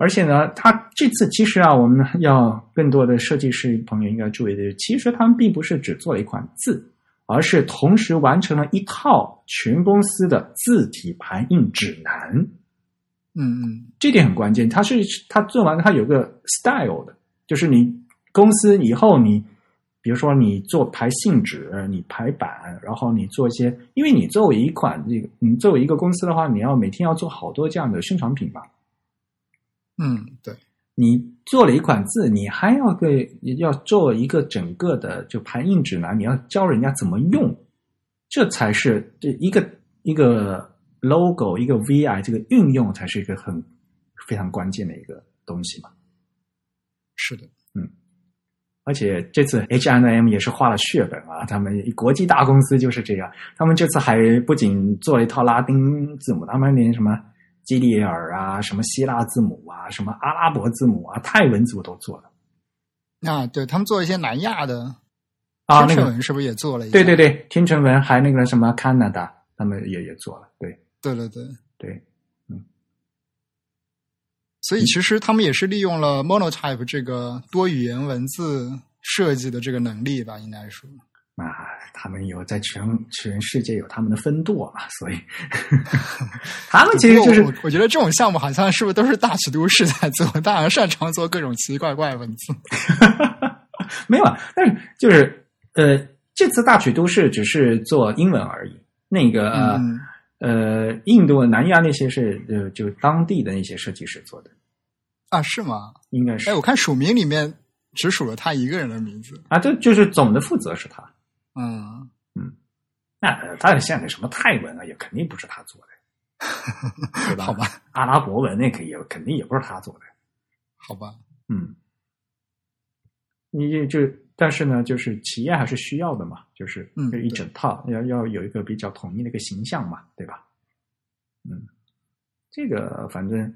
而且呢，他这次其实啊，我们要更多的设计师朋友应该注意的，其实他们并不是只做了一款字，而是同时完成了一套全公司的字体排印指南。嗯嗯，这点很关键。他是他做完，他有个 style 的，就是你公司以后你，比如说你做排信纸，你排版，然后你做一些，因为你作为一款这个，你作为一个公司的话，你要每天要做好多这样的宣传品吧。嗯，对，你做了一款字，你还要个要做一个整个的就排印指南，你要教人家怎么用，这才是这一个一个 logo 一个 vi 这个运用才是一个很非常关键的一个东西嘛。是的，嗯，而且这次 H and M 也是花了血本啊，他们国际大公司就是这样，他们这次还不仅做了一套拉丁字母，他们连什么。基里尔啊，什么希腊字母啊，什么阿拉伯字母啊，泰文字母都做了。啊，对他们做一些南亚的啊，天成文是不是也做了一？对对对，天成文还那个什么 Canada，他们也也做了。对，对对对。所以其实他们也是利用了 Monotype 这个多语言文字设计的这个能力吧，应该说。啊，他们有在全全世界有他们的分舵嘛，所以 他们其实就是我觉得这种项目好像是不是都是大尺度是在做，当然擅长做各种奇奇怪怪文字。没有，但是就是呃，这次大曲都市只是做英文而已。那个呃，印度、南亚那些是呃，就当地的那些设计师做的啊？是吗？应该是。哎，我看署名里面只署了他一个人的名字啊，这就是总的负责是他。嗯嗯，那他现在什么泰文啊，也肯定不是他做的，对吧？好吧，阿拉伯文那个也肯定也不是他做的，好吧？嗯，你就就但是呢，就是企业还是需要的嘛，就是嗯这一整套要要有一个比较统一的一个形象嘛，对吧？嗯，这个反正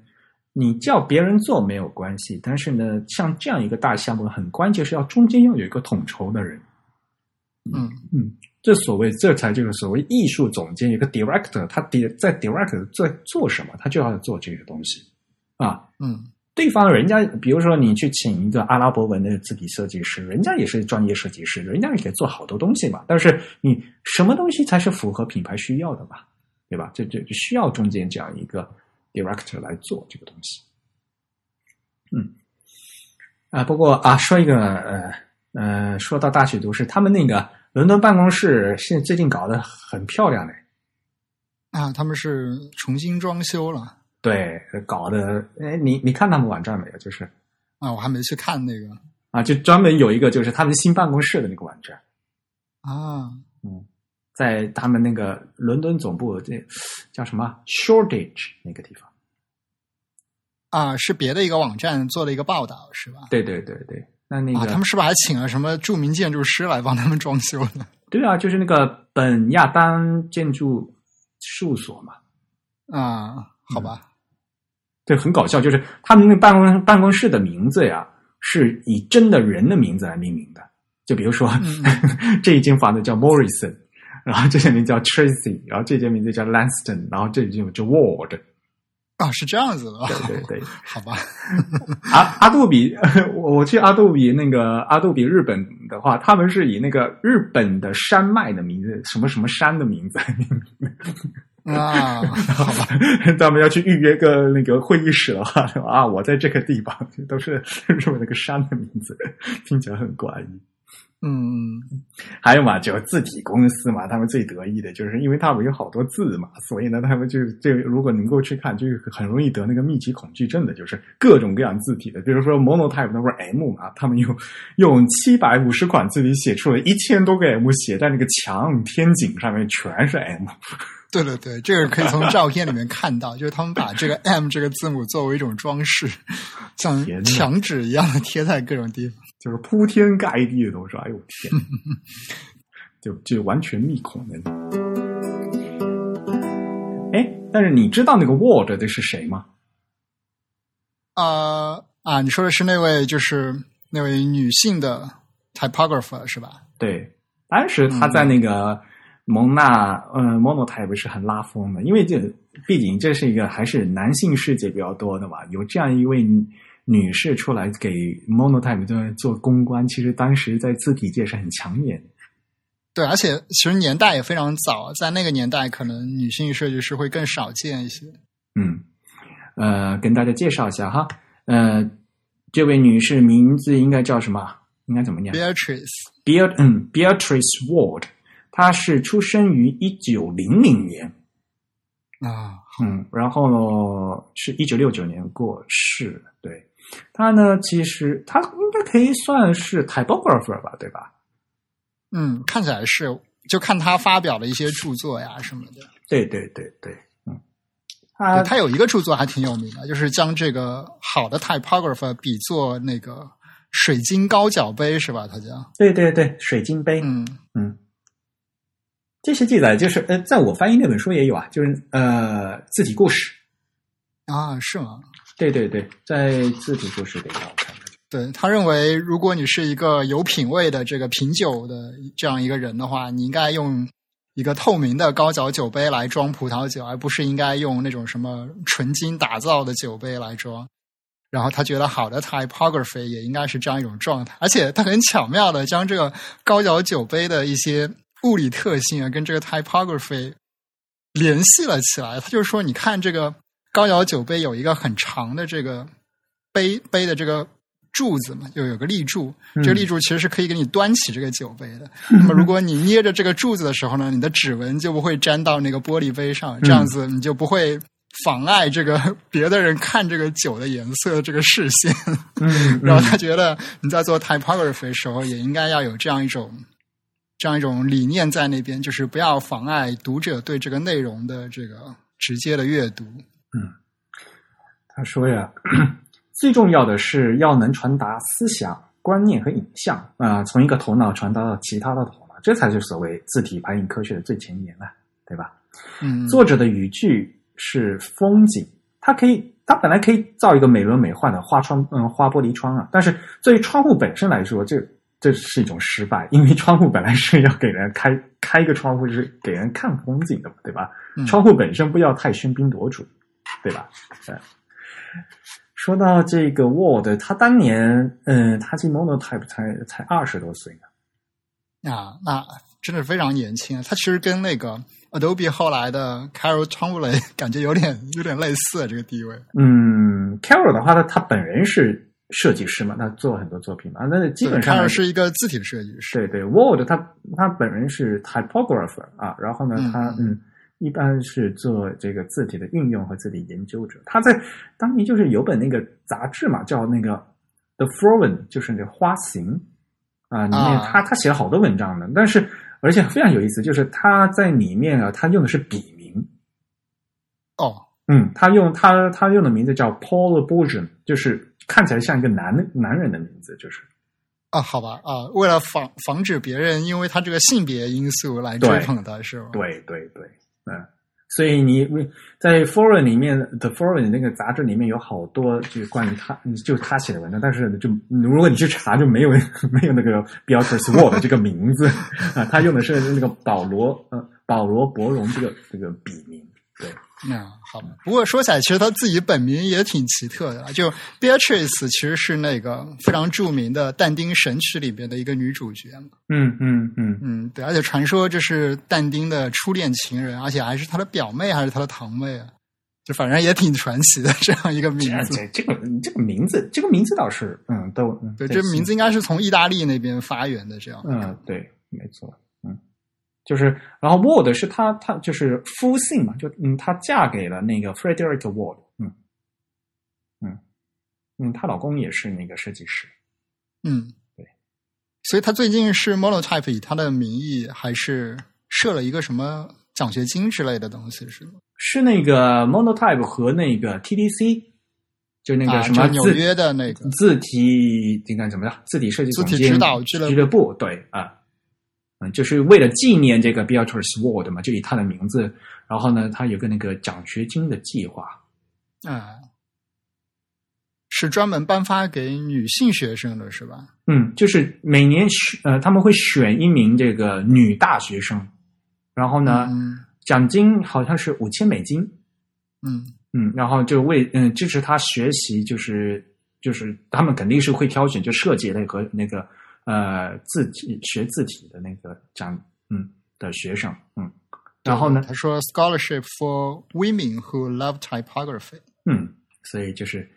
你叫别人做没有关系，但是呢，像这样一个大项目，很关键是要中间要有一个统筹的人。嗯嗯，这所谓这才就是所谓艺术总监，有个 director，他 di 在 director 在做什么，他就要做这个东西啊。嗯对方人家，比如说你去请一个阿拉伯文的字体设计师，人家也是专业设计师，人家也可以做好多东西嘛。但是你什么东西才是符合品牌需要的嘛？对吧？这这这需要中间这样一个 director 来做这个东西。嗯，啊，不过啊，说一个呃呃，说到大曲都市，他们那个伦敦办公室现在最近搞得很漂亮嘞。啊，他们是重新装修了对，搞的哎，你你看他们网站没有？就是啊，我还没去看那个啊，就专门有一个就是他们新办公室的那个网站，啊嗯，在他们那个伦敦总部这叫什么 Shortage 那个地方。啊，是别的一个网站做了一个报道是吧？对对对对，那那个、啊，他们是不是还请了什么著名建筑师来帮他们装修呢？对啊，就是那个本亚当建筑事务所嘛。啊，好吧，对，很搞笑，就是他们那个办公办公室的名字呀，是以真的人的名字来命名的。就比如说，嗯 这一间房子叫 Morrison，然后这些名字叫 Tracy，然后这些名字叫 Lanston，然后这间叫 Ward。啊，是这样子的，对对对，好吧，阿阿杜比，我我去阿杜比那个阿杜比日本的话，他们是以那个日本的山脉的名字，什么什么山的名字。啊，好吧，咱们要去预约个那个会议室的话，啊，我在这个地方，都是 日本那个山的名字，听起来很怪异。嗯还有嘛，就字体公司嘛，他们最得意的就是因为他们有好多字嘛，所以呢，他们就就如果能够去看，就很容易得那个密集恐惧症的，就是各种各样字体的，比如说 monotype 那不是 M 嘛，他们用用七百五十款字体写出了一千多个 M，写在那个墙天井上面全是 M。对对对，这个可以从照片里面看到，就是他们把这个 M 这个字母作为一种装饰，像墙纸一样的贴在各种地方。就是铺天盖地的都是，哎呦天，就就完全密孔的。哎，但是你知道那个 Word 的是谁吗？啊啊，你说的是那位就是那位女性的 typographer 是吧？对，当时她在那个蒙娜，嗯、Monotype 是很拉风的，因为这毕竟这是一个还是男性世界比较多的嘛，有这样一位女女士出来给 Monotype 做做公关，其实当时在字体界是很抢眼的。对，而且其实年代也非常早，在那个年代，可能女性设计师会更少见一些。嗯，呃，跟大家介绍一下哈，呃，这位女士名字应该叫什么？应该怎么念 Beatrice？Beat，嗯，Beatrice Ward，她是出生于一九零零年，啊，嗯，然后呢是一九六九年过世的。对，她呢其实他应该可以算是 typographer 吧，对吧？嗯，看起来是，就看他发表的一些著作呀什么的。对对对对，嗯，对她他有一个著作还挺有名的，就是将这个好的 typographer 比作那个水晶高脚杯，是吧？他叫对对对，水晶杯，嗯嗯，这些记载就是呃，在我翻译那本书也有啊，就是呃字体故事。啊，是吗？对对对，在字体故事里头看。对他认为，如果你是一个有品位的这个品酒的这样一个人的话，你应该用一个透明的高脚酒杯来装葡萄酒，而不是应该用那种什么纯金打造的酒杯来装。然后他觉得好的 typography 也应该是这样一种状态，而且他很巧妙的将这个高脚酒杯的一些物理特性啊，跟这个 typography 联系了起来。他就是说，你看这个高脚酒杯有一个很长的这个杯杯的这个柱子嘛，就有个立柱，嗯这个立柱其实是可以给你端起这个酒杯的。那么如果你捏着这个柱子的时候呢，你的指纹就不会粘到那个玻璃杯上，这样子你就不会妨碍这个别的人看这个酒的颜色的这个视线。嗯 然后他觉得你在做 typography 的时候，也应该要有这样一种这样一种理念在那边，就是不要妨碍读者对这个内容的这个直接的阅读。他说呀，最重要的是要能传达思想、观念和影像啊、从一个头脑传达到其他的头脑，这才是所谓字体排印科学的最前沿啊，对吧？嗯，作者的语句是风景，它可以，它本来可以造一个美轮美奂的花窗，嗯，花玻璃窗啊，但是作为窗户本身来说，这这是一种失败，因为窗户本来是要给人开开一个窗户，就是给人看风景的嘛，对吧？嗯窗户本身不要太喧宾夺主，对吧？对。说到这个 Word，他当年，嗯，他进 Monotype 才才二十多岁呢。啊，那真的是非常年轻。他其实跟那个 Adobe 后来的 Carol Tomlin 感觉有点有点类似这个地位。嗯，Carol 的话，他他本人是设计师嘛，他做了很多作品嘛，那基本上 Carol 是一个字体设计师。对对，Word 他他本人是 typographer 啊，然后呢，嗯他嗯一般是做这个字体的运用和字体研究者。他在当年就是有本那个杂志嘛，叫那个 The Florin，就是那个花形啊，里面啊他他写了好多文章的，但是而且非常有意思，就是他在里面啊，他用的是笔名，哦，嗯，他用他他用的名字叫 Paul Bourgeon，就是看起来像一个男男人的名字，就是。啊，好吧，啊，为了防防止别人因为他这个性别因素来追捧他，是吗？对对对，嗯，所以你在 Foreign 里面的 Foreign 那个杂志里面有好多就关于他，就是他写的文章，但是就如果你去查，就没有没有那个 Beatrice Ward 这个名字。啊，他用的是那个保罗呃保罗伯荣这个这个笔名，对，那好吧。不过说起来，其实他自己本名也挺奇特的，就 Beatrice 其实是那个非常著名的但丁《神曲》里边的一个女主角嘛。嗯嗯嗯，嗯，对，而且传说这是但丁的初恋情人，而且还是他的表妹还是他的堂妹啊，就反正也挺传奇的这样一个名字。这这个这个名字这个名字倒是嗯都嗯对，这名字应该是从意大利那边发源的，这样。嗯，对，没错，嗯，就是，然后 Ward 是她，她就是夫姓嘛，就嗯，她嫁给了那个 Frederick Ward，嗯，嗯，嗯，她老公也是那个设计师，嗯，对。所以他最近是 Monotype 以他的名义，还是设了一个什么奖学金之类的东西，是吗？是那个 Monotype 和那个 TDC，就那啊个什么就纽、约的那个字体应该怎么样？字体设计字体指导俱乐部，对啊。嗯，就是为了纪念这个 Beatrice Ward 嘛，就以他的名字，然后呢，他有个那个奖学金的计划，啊，是专门颁发给女性学生的，是吧？嗯，就是每年选呃，他们会选一名这个女大学生，然后呢，嗯奖金好像是五千美金，嗯嗯，然后就为嗯支持她学习，就是就是他们肯定是会挑选就设计类和那个呃字体学字体的那个讲嗯的学生，嗯，然后呢，他说 scholarship for women who love typography。嗯，所以就是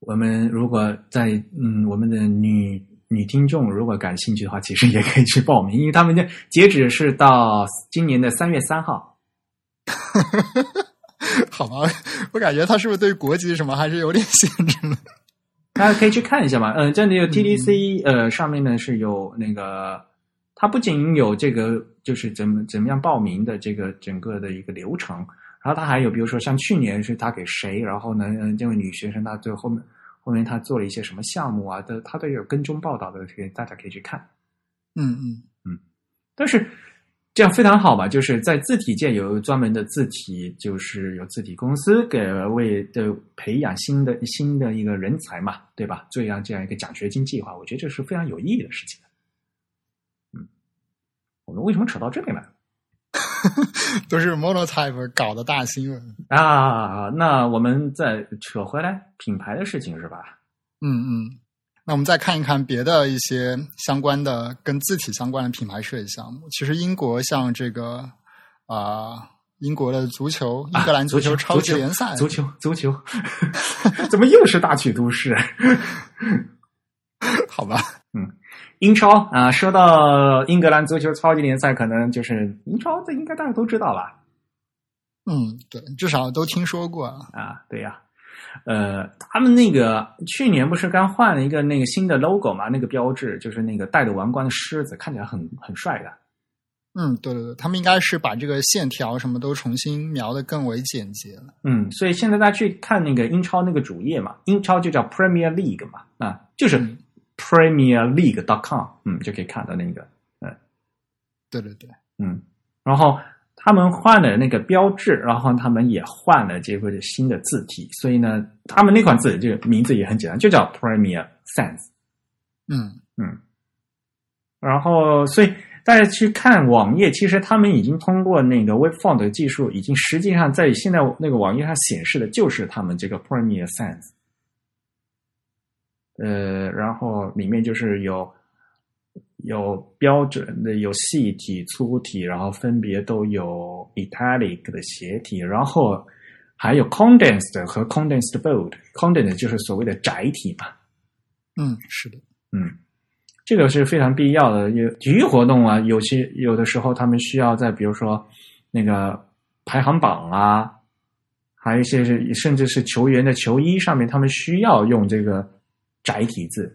我们如果在嗯我们的女女听众如果感兴趣的话，其实也可以去报名，因为他们的截止是到今年的三月三号。好吧，我感觉他是不是对国籍什么还是有点限制的？大家可以去看一下嘛。嗯、这里有 TDC，呃，上面呢是有那个，它不仅有这个就是怎么怎么样报名的这个整个的一个流程，然后它还有比如说像去年是他给谁，然后呢，嗯，这位女学生她最后面后面她做了一些什么项目啊，的她都有跟踪报道的，可以大家可以去看。嗯嗯嗯但是这样非常好吧，就是在字体界有专门的字体，就是有字体公司给为的培养新的新的一个人才嘛，对吧？这样这样一个奖学金计划，我觉得这是非常有意义的事情。嗯，我们为什么扯到这里来？都是 Monotype 搞的大新闻。啊，那我们再扯回来品牌的事情是吧？嗯嗯，那我们再看一看别的一些相关的跟字体相关的品牌设计项目。其实英国像这个啊、英国的足球，英格兰足球超级联赛，足球，足球，怎么又是大曲都市？好吧？嗯英超啊，说到英格兰足球超级联赛，可能就是英超，这应该大家都知道吧？嗯，对，至少都听说过。啊，对呀、呃，他们那个去年不是刚换了一个那个新的 logo 嘛？那个标志就是那个戴着王冠的狮子，看起来很很帅的。嗯，对对对，他们应该是把这个线条什么都重新描的更为简洁了。嗯，所以现在大家去看那个英超那个主页嘛，英超就叫 Premier League 嘛，啊，就是嗯 Premier League.com，嗯，就可以看到那个，对对对，嗯，然后他们换了那个标志，然后他们也换了这个新的字体，所以呢，他们那款字这个名字也很简单，就叫 Premier Sans。嗯嗯，然后所以大家去看网页，其实他们已经通过那个 Web Font 的技术，已经实际上在现在那个网页上显示的就是他们这个 Premier Sans。呃，然后里面就是有有标准的、有细体、粗体，然后分别都有 italic 的斜体，然后还有 condensed 和 condensed bold。condensed 就是所谓的窄体嘛。嗯，是的，嗯，这个是非常必要的。有体育活动啊，有些有的时候他们需要在比如说那个排行榜啊，还有一些是甚至是球员的球衣上面，他们需要用这个窄体字。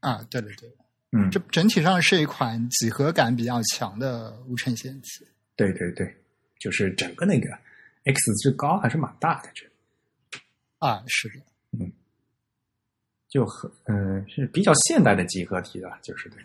啊，对对对，嗯，这整体上是一款几何感比较强的无衬线器。对对对，就是整个那个 X 最高还是蛮大的，这啊，是的，嗯就很嗯、是比较现代的几何体了，就是对。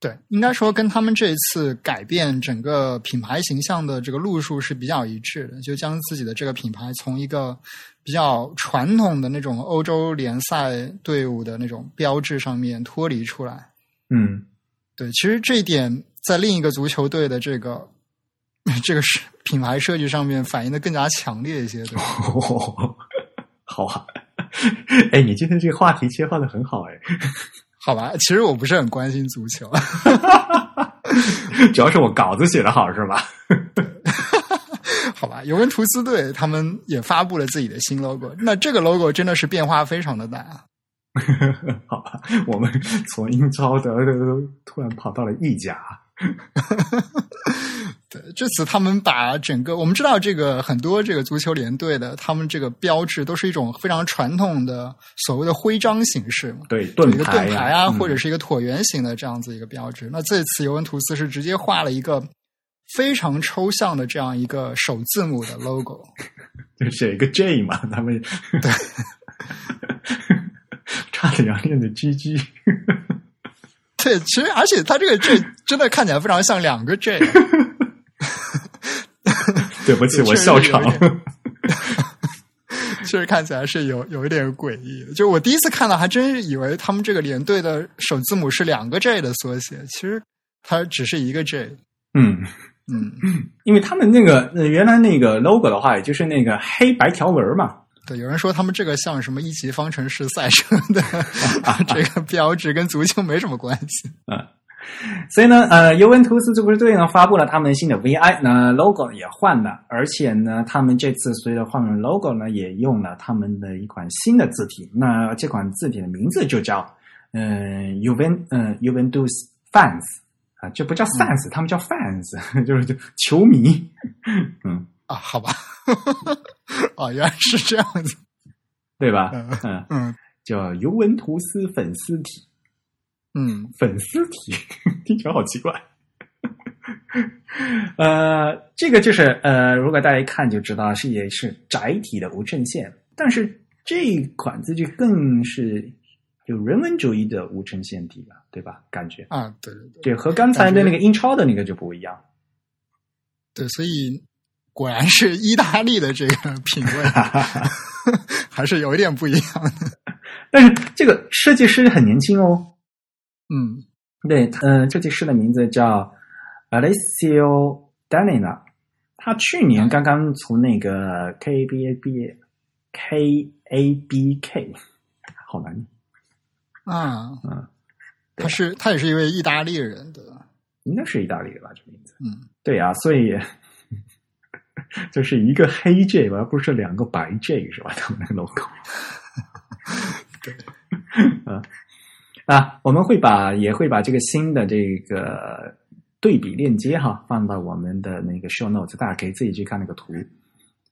对，应该说跟他们这一次改变整个品牌形象的这个路数是比较一致的，就将自己的这个品牌从一个比较传统的那种欧洲联赛队伍的那种标志上面脱离出来。嗯，对，其实这一点在另一个足球队的这个这个是品牌设计上面反映的更加强烈一些，对吧？好啊。哎，你今天这个话题切换的很好哎。好吧，其实我不是很关心足球，主要是我稿子写的好是吧？好吧。尤文图斯队他们也发布了自己的新 logo，那这个 logo 真的是变化非常的大啊。好吧，我们从英超的突然跑到了意甲。对，这次他们把整个我们知道这个很多这个足球联队的，他们这个标志都是一种非常传统的所谓的徽章形式嘛，对，一个盾牌盾牌啊，嗯或者是一个椭圆形的这样子一个标志。那这次尤文图斯是直接画了一个非常抽象的这样一个首字母的 logo。就写一个 J 嘛，他们对，差点要念的 GG。对，其实而且它这个 J 真的看起来非常像两个 J。对不起，我笑场。点 确实看起来是有有一点诡异的。就我第一次看到，还真是以为他们这个连队的首字母是两个 J 的缩写，其实它只是一个 J。嗯，嗯，因为他们那个呃原来那个 logo 的话，也就是那个黑白条纹嘛。对，有人说他们这个像什么一级方程式赛车的 这个标志，跟足球没什么关系。所以呢，呃，尤文图斯足球队呢发布了他们新的 VI，那 logo 也换了，而且呢，他们这次随着换了 logo 呢，也用了他们的一款新的字体。那这款字体的名字就叫嗯 Juven 嗯 Juventus fans 啊，这不叫 fans，、他们叫 fans，就是就球迷。嗯，啊，好吧，哦，原来是这样子。对吧？嗯嗯，嗯叫尤文图斯粉丝体。嗯粉丝体 听起来好奇怪。呃，这个就是呃，如果大家一看就知道是也是窄体的无衬线，但是这一款字就更是有人文主义的无衬线体了，对吧？感觉啊，对对对对，和刚才的那个英超的那个就不一样。对，所以果然是意大利的这个品味 还是有一点不一样的。但是这个设计师很年轻哦，嗯。对，嗯、设计师的名字叫 Alessio Danina，他去年刚刚从那个业，KABK，好难。念，啊，嗯，他是他也是一位意大利人对吧，应该是意大利的吧？这名字，嗯。对啊，所以 就是一个黑 J 吧，而不是两个白 J 是吧？他们那个 logo，啊，我们会把也会把这个新的这个对比链接哈放到我们的那个 show notes，大家可以自己去看那个图。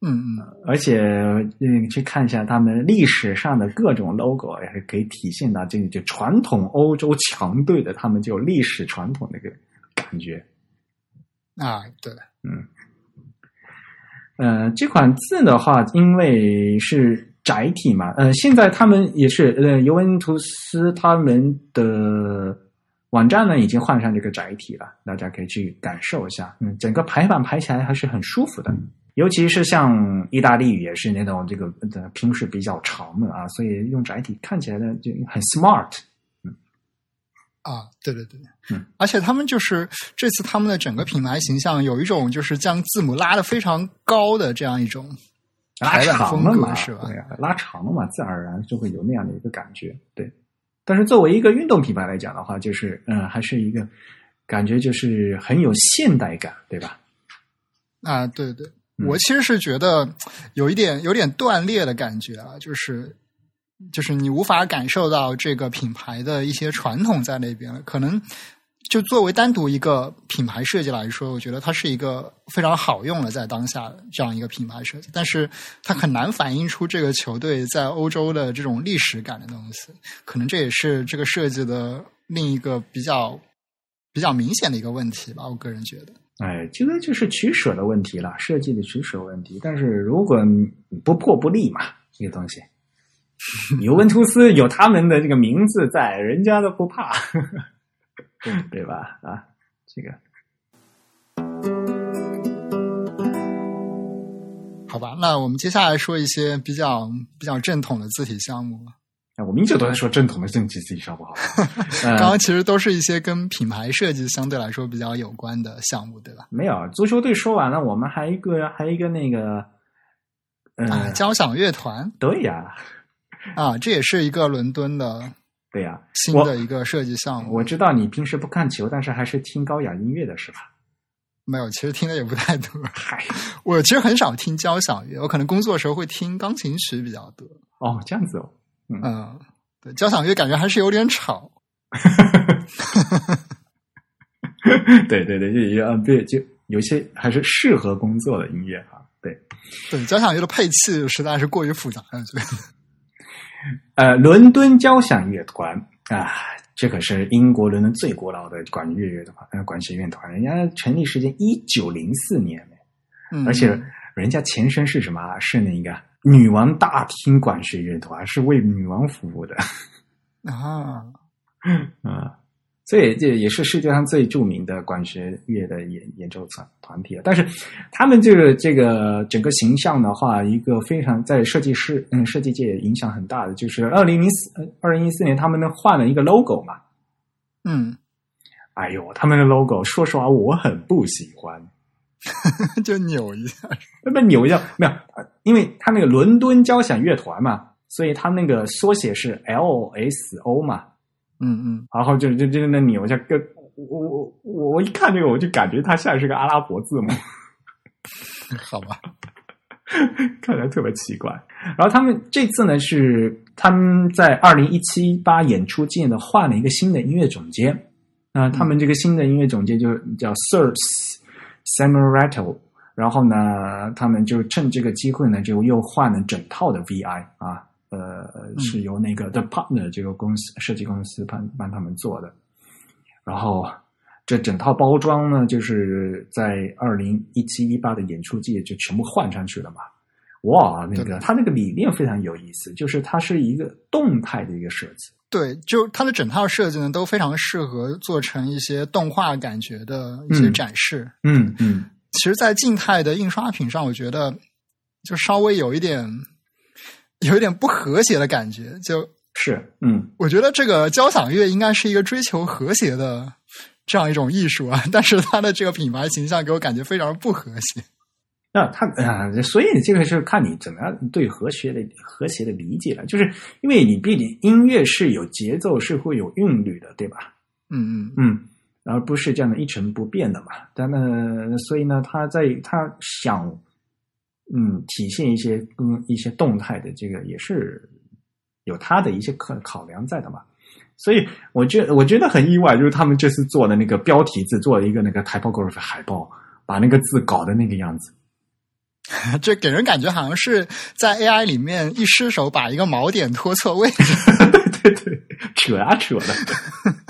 嗯嗯而且嗯，去看一下他们历史上的各种 logo，也是可以体现到这个就传统欧洲强队的他们就历史传统那个感觉。啊，对，嗯，呃，这款字的话，因为是窄体嘛，呃，现在他们也是，呃，尤文图斯他们的网站呢已经换上这个载体了，大家可以去感受一下，嗯，整个排版排起来还是很舒服的，尤其是像意大利语也是那种这个呃拼是比较长的啊，所以用载体看起来呢就很 smart。啊，对对对，嗯，而且他们就是这次他们的整个品牌形象有一种就是将字母拉的非常高的这样一种拉长了嘛，是吧？拉长了嘛，自然而然就会有那样的一个感觉。对，但是作为一个运动品牌来讲的话，就是嗯、呃还是一个感觉就是很有现代感，对吧？啊，对对，嗯我其实是觉得有一点有点断裂的感觉啊，就是就是你无法感受到这个品牌的一些传统在那边了。可能就作为单独一个品牌设计来说，我觉得它是一个非常好用的在当下这样一个品牌设计，但是它很难反映出这个球队在欧洲的这种历史感的东西。可能这也是这个设计的另一个比较比较明显的一个问题吧，我个人觉得。哎，这个就是取舍的问题了，设计的取舍问题。但是如果不破不立嘛，这个东西，尤文图斯有他们的这个名字在，人家都不怕，对吧？啊，这个好吧，那我们接下来说一些比较比较正统的字体项目。啊我们一直都在说正统的正体字体好不好？呃 刚刚其实都是一些跟品牌设计相对来说比较有关的项目，对吧？没有，足球队说完了，我们还一个还一个那个，嗯、啊，交响乐团对呀，啊，这也是一个伦敦的对呀，新的一个设计项目。我知道你平时不看球，但是还是听高雅音乐的是吧？没有，其实听的也不太多。嗨，我其实很少听交响乐，我可能工作的时候会听钢琴曲比较多。哦，这样子哦，嗯，对，交响乐感觉还是有点吵。对对对，就有呃，对，就有些还是适合工作的音乐啊。对，对，交响乐的配器实在是过于复杂了，觉得。呃，伦敦交响乐团啊，这可是英国伦敦最古老的管乐乐团，呃，管弦乐团，人家成立时间一九零四年，嗯，而且人家前身是什么啊？是那个女王大厅管弦乐团，是为女王服务的。啊，啊，所以这也是世界上最著名的管弦乐的演演奏团团体了。但是他们这个这个整个形象的话，一个非常在设计师嗯设计界影响很大的，就是二零零四二零一四年他们呢换了一个 logo 嘛。嗯，哎呦，他们的 logo，说实话我很不喜欢。就扭一下。那么扭一下没有？呃因为他那个伦敦交响乐团嘛，所以他那个缩写是 LSO 嘛。嗯嗯，然后就就就那扭一下，跟我我我我一看这个，我就感觉它像是个阿拉伯字母，好吧。看起来特别奇怪。然后他们这次呢是他们在二零一七八演出季呢换了一个新的音乐总监，那、他们这个新的音乐总监就叫 Sir Samuel Rattle。然后呢，他们就趁这个机会呢，就又换了整套的 VI 啊，呃，是由那个 The Partner 这个公司设计公司帮帮他们做的。然后这整套包装呢，就是在二零一七一八的演出季就全部换上去了嘛。哇，那个它那个理念非常有意思，就是它是一个动态的一个设计。对，就它的整套设计呢，都非常适合做成一些动画感觉的一些嗯展示。嗯嗯，其实，在静态的印刷品上，我觉得就稍微有一点有一点不和谐的感觉。就是嗯我觉得这个交响乐应该是一个追求和谐的这样一种艺术啊，但是它的这个品牌形象给我感觉非常不和谐。那他啊、所以这个是看你怎么样对和谐的和谐的理解了，就是因为你毕竟音乐是有节奏，是会有韵律的，对吧？嗯嗯嗯，而不是这样的一成不变的嘛。但呢，所以呢，他在他想嗯体现一些嗯一些动态的这个也是有他的一些考考量在的嘛。所以我觉我觉得很意外，就是他们这次做的那个标题字做了一个那个 typography 海报，把那个字搞的那个样子。这给人感觉好像是在 AI 里面一失手把一个锚点拖错位置。对对对，扯啊扯的。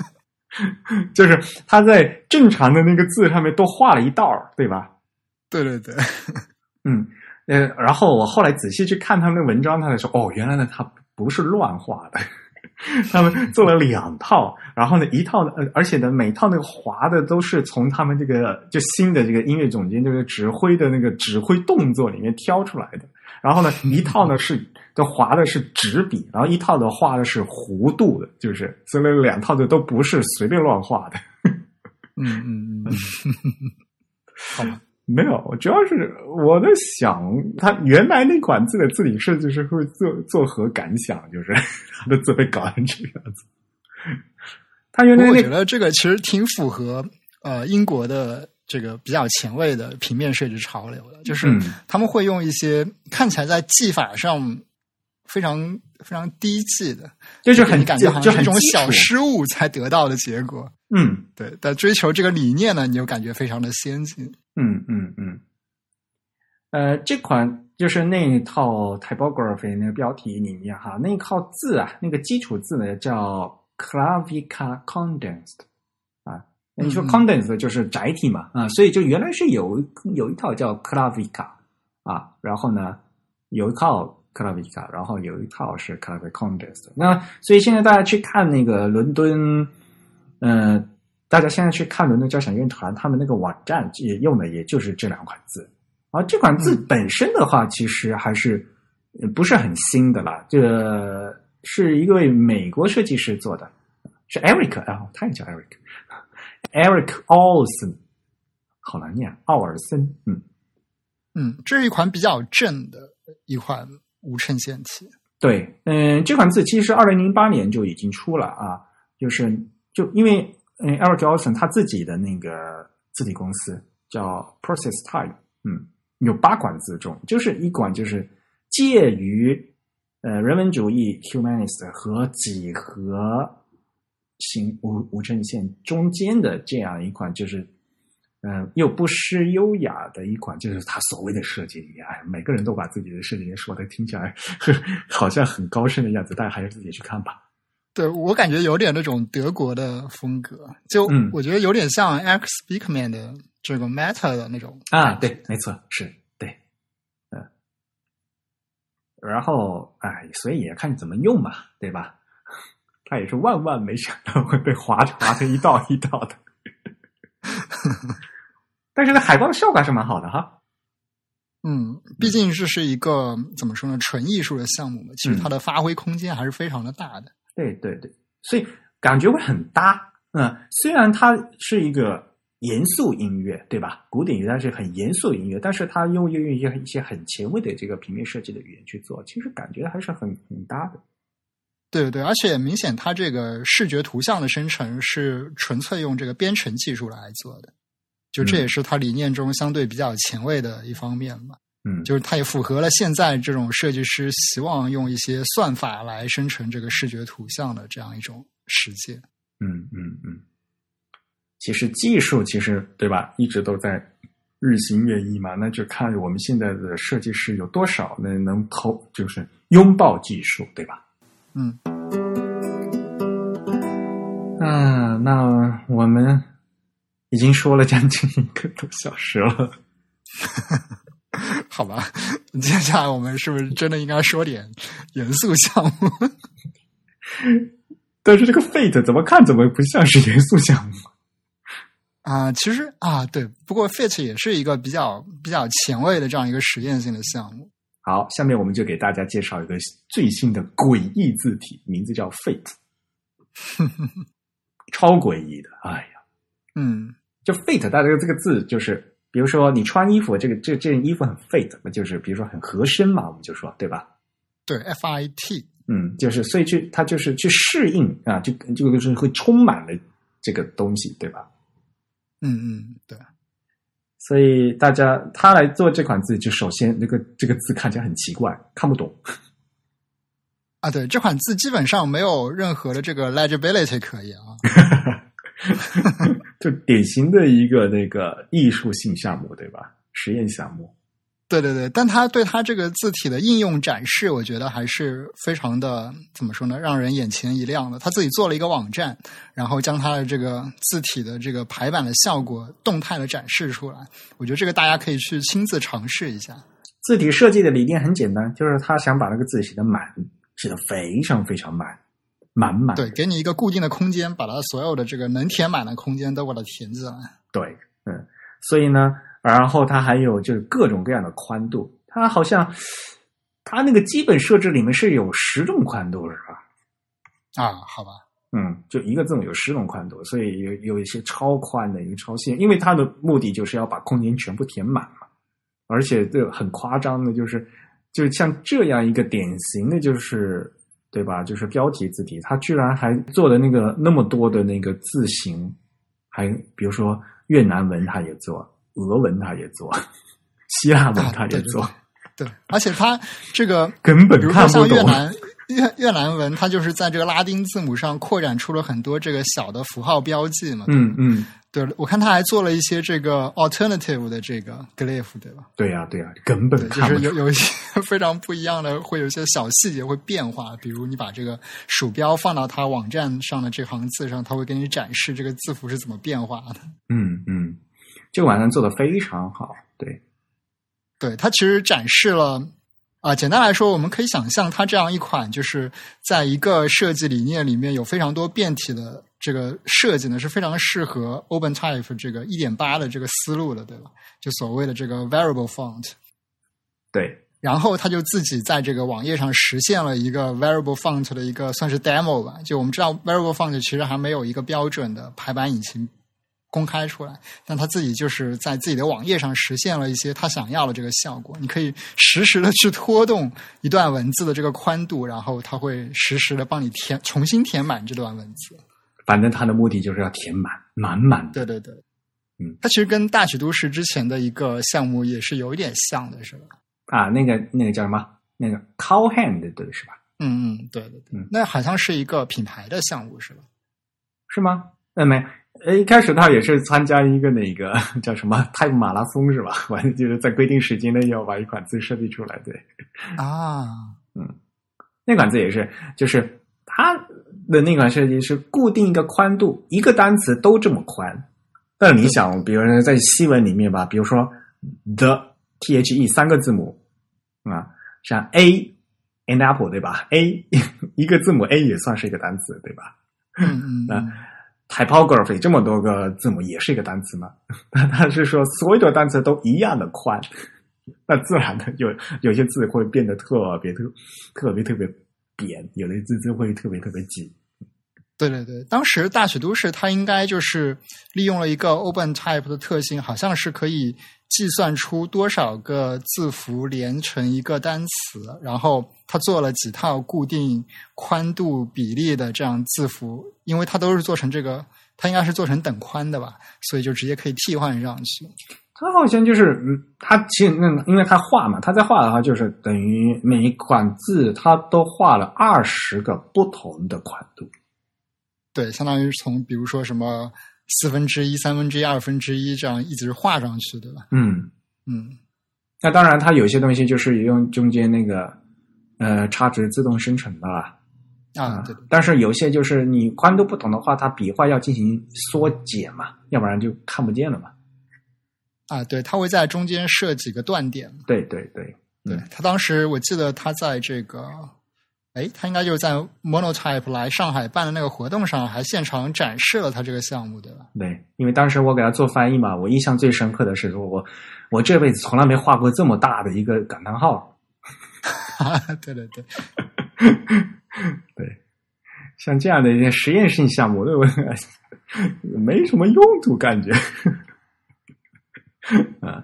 就是他在正常的那个字上面都画了一道儿，对吧？对对对，嗯，呃，然后我后来仔细去看他们的文章，他才说，哦，原来呢，他不是乱画的，他们做了两套，然后呢，一套呢，呃，而且呢，每套那个划的都是从他们这个就新的这个音乐总监这个指挥的那个指挥动作里面挑出来的，然后呢，一套呢是都划的是纸笔，然后一套的画的是弧度的，就是所以两套的都不是随便乱画的。嗯 嗯嗯，好吧。没有，主要是我在想，他原来那款字的字体设计师会作作何感想？就是 他的字被搞成这个样子。他原来我觉得这个其实挺符合呃英国的这个比较前卫的平面设计潮流的，就是他们会用一些看起来在技法上非常非常低级的，就是很感觉好像是一种小失误才得到的结果。嗯。对，但追求这个理念呢，你就感觉非常的先进。嗯嗯嗯，呃，这款就是那一套 typography 那个标题里面哈，那一套字啊，那个基础字呢叫 clavica condensed 啊，你说 condensed 就是载体嘛啊，所以就原来是有有一套叫 clavica 啊，然后呢有一套 clavica，然后有一套是 clavica condensed，那所以现在大家去看那个伦敦，呃。大家现在去看伦敦交响乐团，他们那个网站也用的也就是这两款字，而这款字本身的话，其实还是呃不是很新的啦。这个是一位美国设计师做的，是 Eric 啊，他也叫 Eric，Eric Olson，好难念，奥尔森，嗯嗯，这是一款比较正的一款无衬线体。对，嗯，这款字其实二零零八年就已经出了啊，就是就因为。嗯，Eric Olson 他自己的那个字体公司叫 Process Type，嗯，有八款字种，就是一款就是介于呃人文主义 humanist 和几何形无无衬线中间的这样一款，就是嗯、呃、又不失优雅的一款，就是他所谓的设计语言。哎，每个人都把自己的设计理念说的听起来呵好像很高深的样子，大家还是自己去看吧。对我感觉有点那种德国的风格，就嗯我觉得有点像 Alex Speakman 的这个 Meta 的那种啊，对，没错，是对，嗯，然后哎，所以也看你怎么用嘛，对吧？他也是万万没想到会被划划成一道一道的，但是呢，海报的效果还是蛮好的哈。嗯，毕竟这是一个怎么说呢，纯艺术的项目嘛，其实它的发挥空间还是非常的大的。对对对，所以感觉会很搭。嗯，虽然它是一个严肃音乐，对吧？古典乐它是很严肃音乐，但是它用用一些一些很前卫的这个平面设计的语言去做，其实感觉还是很很搭的。对对对，而且明显它这个视觉图像的生成是纯粹用这个编程技术来做的，就这也是它理念中相对比较前卫的一方面嘛。嗯，就是它也符合了现在这种设计师希望用一些算法来生成这个视觉图像的这样一种实践。嗯嗯嗯，其实技术其实对吧，一直都在日新月异嘛，那就看我们现在的设计师有多少能能投，就是拥抱技术，对吧？嗯，啊，那我们已经说了将近一个多小时了。好吧，接下来我们是不是真的应该说点严肃项目？但是这个 Fate 怎么看怎么不像是严肃项目啊？其实啊，对，不过 Fate 也是一个比较比较前卫的这样一个实验性的项目。好，下面我们就给大家介绍一个最新的诡异字体，名字叫 Fate，超诡异的。哎呀，嗯，就 Fate，它这个这个字就是。比如说，你穿衣服，这个这这件衣服很 fit 嘛，就是比如说很合身嘛，我们就说对吧？对，F I T，嗯，就是所以去它就是去适应啊，就这个是会充满了这个东西，对吧？嗯嗯，对。所以大家他来做这款字，就首先那个这个字看起来很奇怪，看不懂。啊，对，这款字基本上没有任何的这个 legibility 可言啊。就典型的一个那个艺术性项目，对吧？实验项目。对对对，但他对他这个字体的应用展示，我觉得还是非常的怎么说呢，让人眼前一亮的。他自己做了一个网站，然后将他的这个字体的这个排版的效果动态的展示出来。我觉得这个大家可以去亲自尝试一下。字体设计的理念很简单，就是他想把那个字写的满，写的非常非常满，满满。对，给你一个固定的空间，把它所有的这个能填满的空间都把它填进来。对，嗯，所以呢。然后它还有就是各种各样的宽度，它好像它那个基本设置里面是有十种宽度，是吧？啊，好吧，嗯，就一个字母有十种宽度，所以有有一些超宽的，一个超细，因为它的目的就是要把空间全部填满嘛。而且这很夸张的，就是就像这样一个典型的，就是对吧？就是标题字体，它居然还做的那个那么多的那个字形，还比如说越南文，它也做。俄文他也做，希腊文他也做，对，而且他这个根本看不懂。越南越越南文，它就是在这个拉丁字母上扩展出了很多这个小的符号标记嘛。嗯嗯，对，我看他还做了一些这个 alternative 的这个 glyph，对吧？对呀对呀，根本看不就是有有一些 非常不一样的，会有一些小细节会变化。比如你把这个鼠标放到他网站上的这行字上，他会给你展示这个字符是怎么变化的。嗯嗯。这个网站做的非常好，对，对，它其实展示了啊，简单来说，我们可以想象，它这样一款就是在一个设计理念里面有非常多变体的这个设计呢，是非常适合 OpenType 这个一点八的这个思路的，对吧？就所谓的这个 Variable Font，对，然后他就自己在这个网页上实现了一个 Variable Font 的一个算是 demo 吧。就我们知道 Variable Font 其实还没有一个标准的排版引擎。公开出来，但他自己就是在自己的网页上实现了一些他想要的这个效果。你可以实时的去拖动一段文字的这个宽度，然后他会实时的帮你填重新填满这段文字。反正他的目的就是要填满满满。对对对，嗯，他其实跟大曲都市之前的一个项目也是有一点像的，是吧？啊，那个那个叫什么？那个 Cowhand 对是吧？嗯嗯，对对对，那好像是一个品牌的项目，是吧？是吗？嗯，没。呃，一开始他也是参加一个那个叫什么 Type 马拉松是吧？完了就是在规定时间内要把一款字设计出来，对。啊，嗯，那款字也是，就是它的那款设计是固定一个宽度，一个单词都这么宽。但是你想，比如说在西文里面吧，比如说 the T H E 三个字母啊，像 A and apple 对吧？A 一个字母 A 也算是一个单词对吧？嗯嗯。Typography 这么多个字母也是一个单词吗？那 他是说所有的单词都一样的宽，那自然的有有些字会变得特别特特别特别扁，有的字字会特别特别紧。对对对，当时大学都市它应该就是利用了一个 Open Type 的特性，好像是可以计算出多少个字符连成一个单词，然后他做了几套固定宽度比例的这样字符，因为它都是做成这个，它应该是做成等宽的吧，所以就直接可以替换上去。它好像就是，嗯，它其实那因为它画嘛，它在画的话就是等于每一款字它都画了二十个不同的宽度。对，相当于从比如说什么四分之一、三分之一、二分之一这样一直画上去，对吧？嗯嗯。那当然，它有些东西就是用中间那个呃差值自动生成的了啊。对。但是有些就是你宽度不同的话，它笔画要进行缩减嘛，要不然就看不见了嘛。啊，对，它会在中间设几个断点。对对对，对他当时我记得他在这个。哎，他应该就是在 Monotype 来上海办的那个活动上，还现场展示了他这个项目，对吧？对，因为当时我给他做翻译嘛，我印象最深刻的是说，我我这辈子从来没画过这么大的一个感叹号。对对对，对，像这样的一些实验性项目，对我 没什么用途，感觉。啊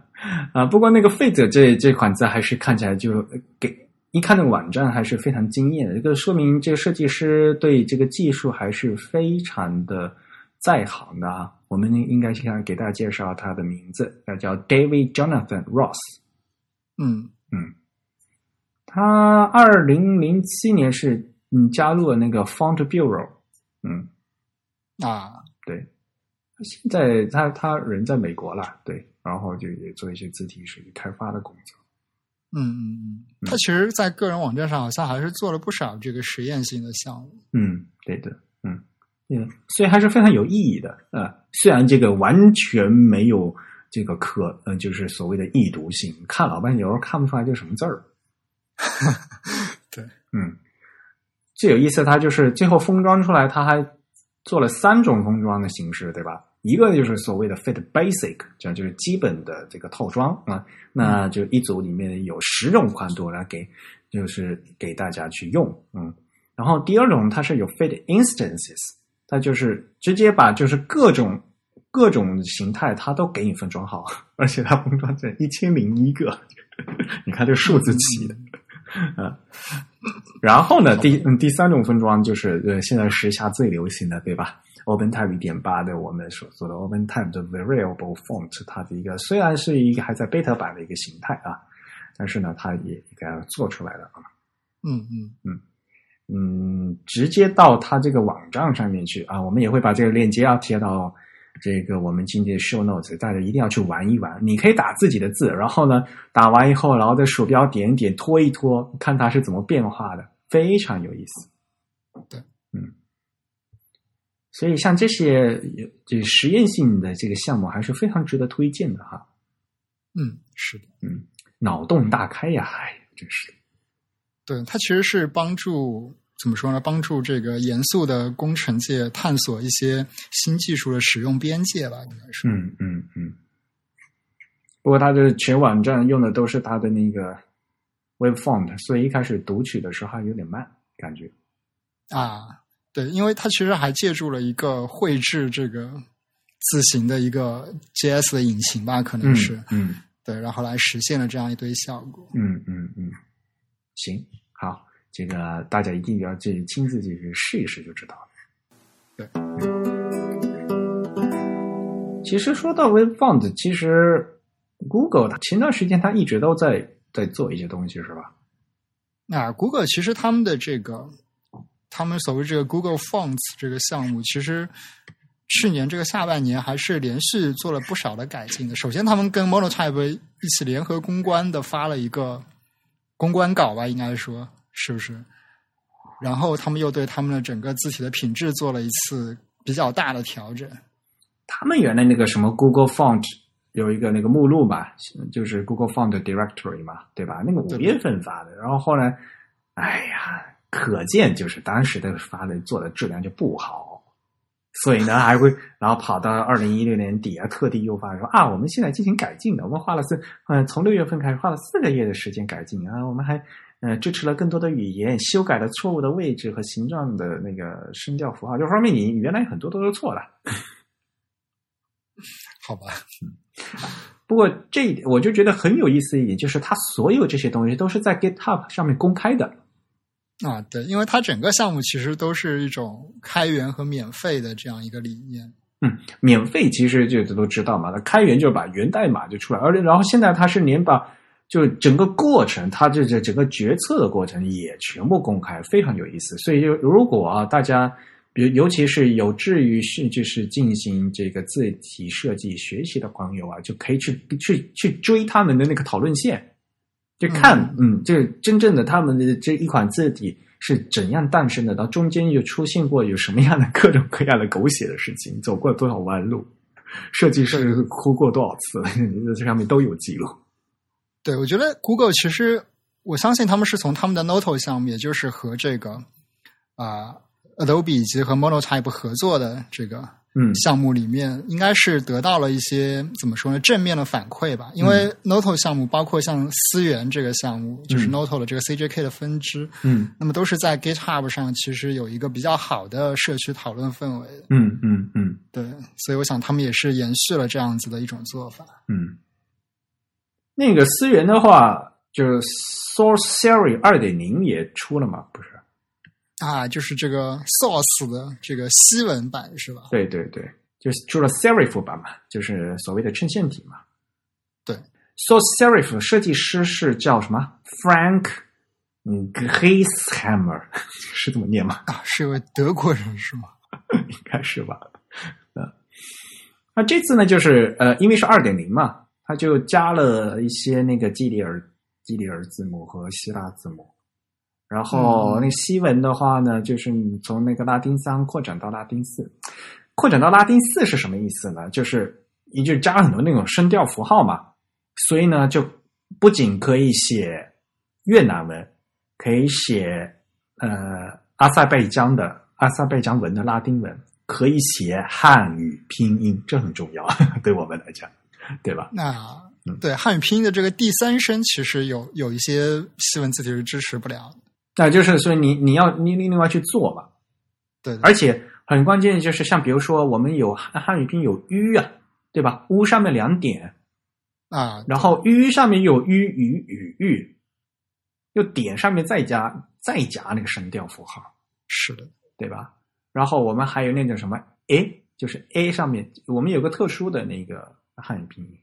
啊！不过那个 Fate 这这款字还是看起来就给。一看那个网站还是非常惊艳的，这个说明这个设计师对这个技术还是非常的在行的啊。我们应该先给大家介绍他的名字，他叫 David Jonathan Ross。嗯嗯，他二零零七年是嗯加入了那个 Font Bureau。嗯啊，对，现在他他人在美国了，对，然后就也做一些字体设计开发的工作。嗯嗯嗯，他其实，在个人网站上好像还是做了不少这个实验性的项目。嗯，对的，嗯嗯，所以还是非常有意义的。呃，虽然这个完全没有这个可，呃，就是所谓的易读性，看老半天有时候看不出来这什么字儿。对，嗯，最有意思，它就是最后封装出来，它还做了三种封装的形式，对吧？一个就是所谓的 Fit Basic，这样就是基本的这个套装啊，那就一组里面有十种宽度来给，就是给大家去用，嗯。然后第二种它是有 Fit Instances，它就是直接把就是各种各种形态它都给你封装好，而且它封装成一千零一个，你看这数字起的。嗯，然后呢，第嗯第三种分装就是呃现在时下最流行的，对吧？OpenType 一点八的我们所说的 OpenType 的 Variable Font，它的一个虽然是一个还在 beta 版的一个形态啊，但是呢，它也给它做出来了啊。嗯嗯嗯嗯，直接到它这个网站上面去啊，我们也会把这个链接啊贴到。这个我们今天 show notes，大家一定要去玩一玩。你可以打自己的字，然后呢，打完以后，然后在鼠标点一点，拖一拖，看它是怎么变化的，非常有意思。对，嗯，所以像这些这实验性的这个项目，还是非常值得推荐的哈。嗯，是的，嗯，脑洞大开呀，哎，真是。对，它其实是帮助。怎么说呢？帮助这个严肃的工程界探索一些新技术的使用边界吧，应该是。嗯嗯嗯。不过，它的全网站用的都是它的那个 Web Font，所以一开始读取的时候还有点慢，感觉。啊，对，因为它其实还借助了一个绘制这个字形的一个 JS 的引擎吧，可能是。嗯。对，然后来实现了这样一堆效果。嗯嗯嗯。行，好。这个大家一定要去亲自去试一试就知道了。对，其实说到 Web Font，其实 Google 它前段时间它一直都在在做一些东西，是吧？那 Google 其实他们的这个，他们所谓这个 Google Fonts 这个项目，其实去年这个下半年还是连续做了不少的改进的。首先，他们跟 Monotype 一起联合公关的发了一个公关稿吧，应该说。是不是？然后他们又对他们的整个字体的品质做了一次比较大的调整。他们原来那个什么 Google Font 有一个那个目录吧，就是 Google Font Directory 嘛，对吧？那个五月份发的，然后后来，哎呀，可见就是当时的发的做的质量就不好，所以呢还会然后跑到二零一六年底啊，特地又发说啊，我们现在进行改进的，我们花了四嗯，从六月份开始花了四个月的时间改进啊，我们还。呃，支持了更多的语言，修改了错误的位置和形状的那个声调符号，就说明你原来很多都是错了。好吧，不过这一点我就觉得很有意思一点，就是它所有这些东西都是在 GitHub 上面公开的。啊，对，因为它整个项目其实都是一种开源和免费的这样一个理念。嗯，免费其实就都知道嘛，那开源就是把源代码就出来，而且然后现在它是连把。就整个过程，它这这整个决策的过程也全部公开，非常有意思。所以，就如果啊，大家，比如尤其是有志于是就是进行这个字体设计学习的朋友啊，就可以去去去追他们的那个讨论线，就看，嗯，这真正的他们的这一款字体是怎样诞生的，到中间又出现过有什么样的各种各样的狗血的事情，走过多少弯路，设计师哭过多少次，这上面都有记录。对，我觉得 Google 其实，我相信他们是从他们的 Noto 项目，也就是和这个啊 Adobe 以及和 Monotype 合作的这个嗯项目里面，应该是得到了一些怎么说呢正面的反馈吧。因为 Noto 项目包括像思源这个项目，就是 Noto 的这个 CJK 的分支，嗯，那么都是在 GitHub 上其实有一个比较好的社区讨论氛围。嗯嗯嗯，对，所以我想他们也是延续了这样子的一种做法。嗯。那个思源的话，就是 Sorcery 二点零也出了嘛？不是啊，就是这个 Source 的这个西文版是吧？对对对，就是出了 Serif 版嘛，就是所谓的衬线体嘛。对，Source Serif 设计师是叫什么？Frank 嗯 h e i s h a m m e r 是这么念吗？啊，是一位德国人是吗？应该是吧。嗯，那这次呢，就是呃，因为是二点零嘛。他就加了一些那个基里尔基里尔字母和希腊字母。然后那西文的话呢，就是你从那个拉丁三扩展到拉丁四，扩展到拉丁四是什么意思呢？就是也就加了很多那种声调符号嘛，所以呢，就不仅可以写越南文，可以写呃阿塞拜疆的阿塞拜疆文的拉丁文，可以写汉语拼音，这很重要，对我们来讲，对吧？那对汉语拼音的这个第三声，其实有有一些西文字体是支持不了的。那就是所以你你要你另外去做吧，对，而且很关键就是像比如说我们有汉汉语拼音有 u 啊，对吧？u 上面两点啊，然后 u 上面有 u 语语域，又点上面再加再加那个声调符号，是的，对吧？然后我们还有那种什么 a，就是 a 上面我们有个特殊的那个汉语拼音，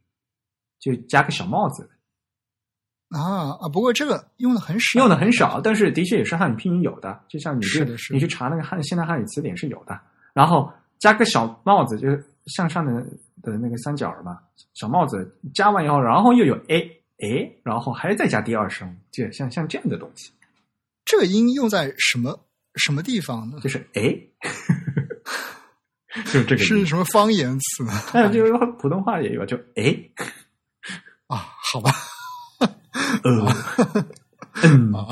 就加个小帽子。啊啊！不过这个用的很少，用的很少，但是的确也是汉语拼音有的。就像你是的，是你去查那个汉现代汉语词典是有的。然后加个小帽子，就是向上的的那个三角嘛，小帽子加完以后，然后又有 a a，然后还再加第二声，就像像这样的东西。这个音用在什么什么地方呢？就是 a，就是这个是什么方言词？还有就是普通话也有，就哎啊，好吧。呃，嗯 啊，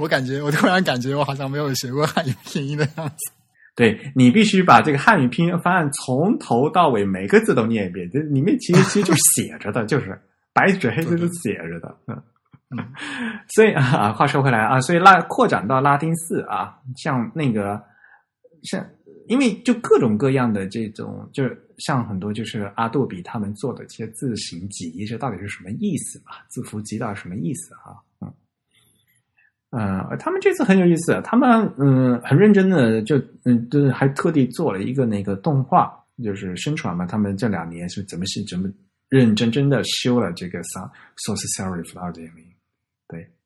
我感觉，我突然感觉我好像没有学过汉语拼音的样子。对你必须把这个汉语拼音方案从头到尾每个字都念一遍，这里面其实其实就是写着的，就是白纸黑字都写着的。嗯嗯，所以啊，话说回来啊，所以拉扩展到拉丁四啊，像那个像。因为就各种各样的这种，就是像很多就是阿杜比他们做的这些字形集，这到底是什么意思嘛？字符集到底什么意思啊？嗯，呃，他们这次很有意思，他们嗯很认真的就嗯就是还特地做了一个那个动画，就是宣传嘛。他们这两年是怎么是怎么认认真真的修了这个 source serif 二点零。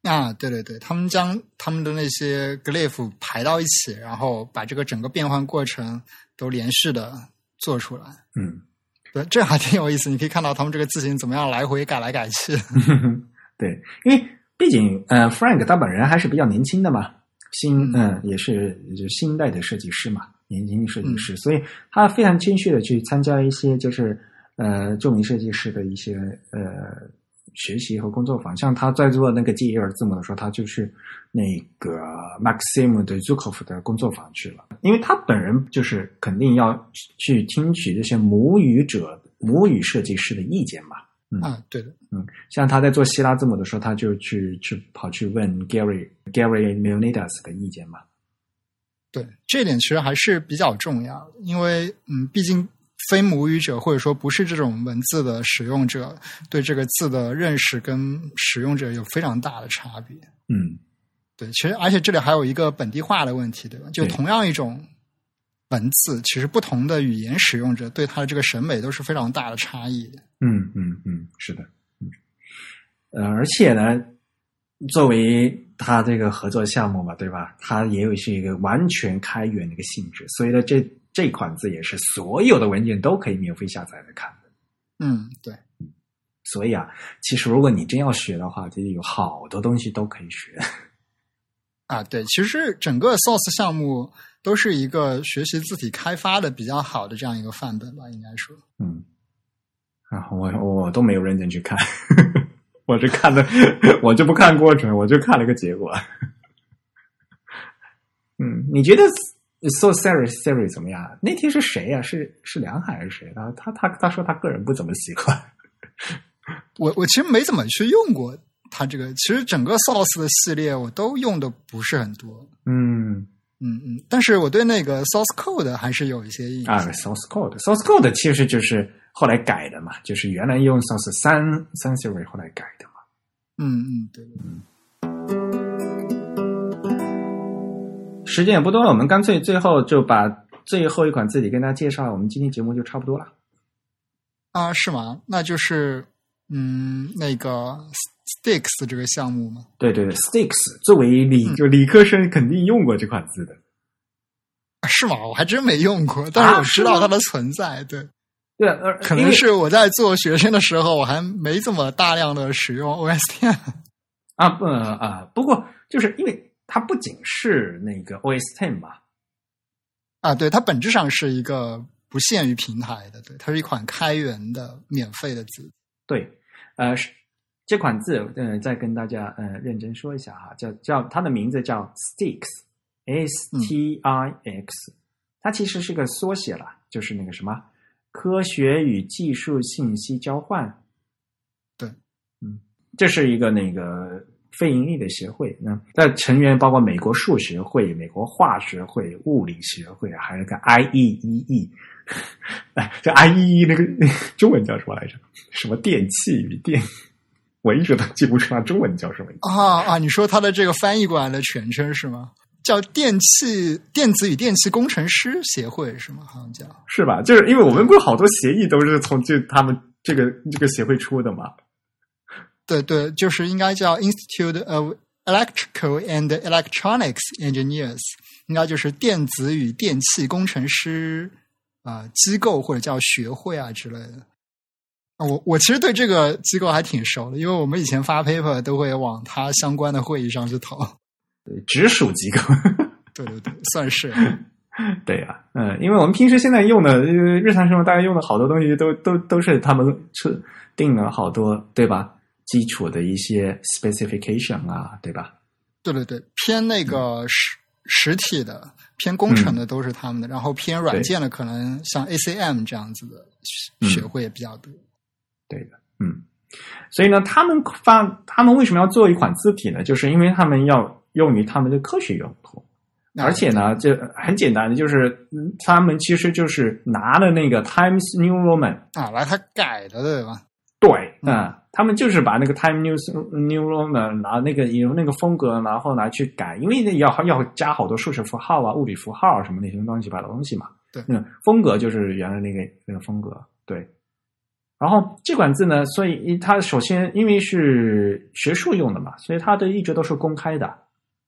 啊，对对对，他们将他们的那些 glyph 排到一起，然后把这个整个变换过程都连续的做出来。嗯，对，这还挺有意思。你可以看到他们这个字形怎么样来回改来改去。对，因为毕竟呃，Frank 他本人还是比较年轻的嘛，新嗯也是就新一代的设计师嘛，年轻的设计师，所以他非常谦虚的去参加一些就是呃著名设计师的一些呃。学习和工作坊，像他在做那个 G E R 字母的时候，他就去那个 Maxim 的 Zukov 的工作坊去了，因为他本人就是肯定要去听取这些母语者、母语设计师的意见嘛。嗯，啊，对的，嗯，像他在做希腊字母的时候，他就去去跑去问 Gary Gary Milnidas 的意见嘛。对，这点其实还是比较重要，因为嗯，毕竟。非母语者或者说不是这种文字的使用者，对这个字的认识跟使用者有非常大的差别。嗯，对，其实而且这里还有一个本地化的问题，对吧？就同样一种文字，其实不同的语言使用者对它的这个审美都是非常大的差异。嗯嗯嗯，是的，嗯，呃，而且呢，作为他这个合作项目嘛，对吧？它也有是一个完全开源的一个性质，所以呢，这。这款字也是所有的文件都可以免费下载来看的。嗯，对。所以啊，其实如果你真要学的话，就有好多东西都可以学。啊，对，其实整个 Source 项目都是一个学习字体开发的比较好的这样一个范本吧，应该说。嗯。啊，我我都没有认真去看，我就看了，我就不看过程，我就看了个结果。嗯，你觉得？So Siri Siri 怎么样？那天是谁呀？是是梁海还是谁？他他他他说他个人不怎么喜欢。我我其实没怎么去用过他这个，其实整个 Source 的系列我都用的不是很多。嗯嗯嗯，但是我对那个 Source Code 还是有一些印象。啊，Source Code Source Code 其实就是后来改的嘛，就是原来用 Source 三三 Siri 后来改的嘛。嗯嗯，对嗯。时间也不多了，我们干脆最后就把最后一款字体跟大家介绍，我们今天节目就差不多了。啊，是吗？那就是嗯，那个 Sticks 这个项目吗？对对对，Sticks 作为理就理科生肯定用过这款字的。是吗？我还真没用过，但是我知道它的存在。对，对，呃，可能是我在做学生的时候，我还没怎么大量的使用 OS Ten 啊，不啊，不过就是因为它不仅是那个 OS Ten 吧，啊，对，它本质上是一个不限于平台的，对，它是一款开源的免费的字，对，呃，这款字，呃，再跟大家呃认真说一下哈，叫叫它的名字叫 Stix，S T I X，它其实是个缩写了，就是那个什么。科学与技术信息交换，对，嗯，这是一个那个非盈利的协会。那在成员包括美国数学会、美国化学会、物理学会，还有个 IEEE。哎，这 IEEE 那个中文叫什么来着？什么电器与电？我一直都记不住它中文叫什么。啊啊！你说它的这个翻译过来的全称是吗？叫电气电子与电气工程师协会是吗？好像叫是吧？就是因为我们不是好多协议都是从这他们这个这个协会出的嘛？对对，就是应该叫 Institute of Electrical and Electronics Engineers，应该就是电子与电气工程师啊机构或者叫学会啊之类的。啊，我我其实对这个机构还挺熟的，因为我们以前发 paper 都会往它相关的会议上去投。对直属机构，对对对，算是，对呀，嗯，因为我们平时现在用的日常生活，大家用的好多东西都都都是他们是定了好多，对吧？基础的一些 specification 啊，对吧？对对对，偏那个实实体的、偏工程的都是他们的，然后偏软件的，可能像 ACM 这样子的学会也比较多。对的，嗯，所以呢，他们发他们为什么要做一款字体呢？就是因为他们要。用于他们的科学用途，而且呢，这很简单的，就是他们其实就是拿了那个 Times New Roman 啊，来他改的，对吧？对，嗯，他们就是把那个 Times New New Roman 拿那个有那个风格，然后拿去改，因为要要加好多数学符号啊、物理符号什么那些乱七八糟东西嘛。对，嗯，风格就是原来那个那个风格，对。然后这款字呢，所以它首先因为是学术用的嘛，所以它的一直都是公开的。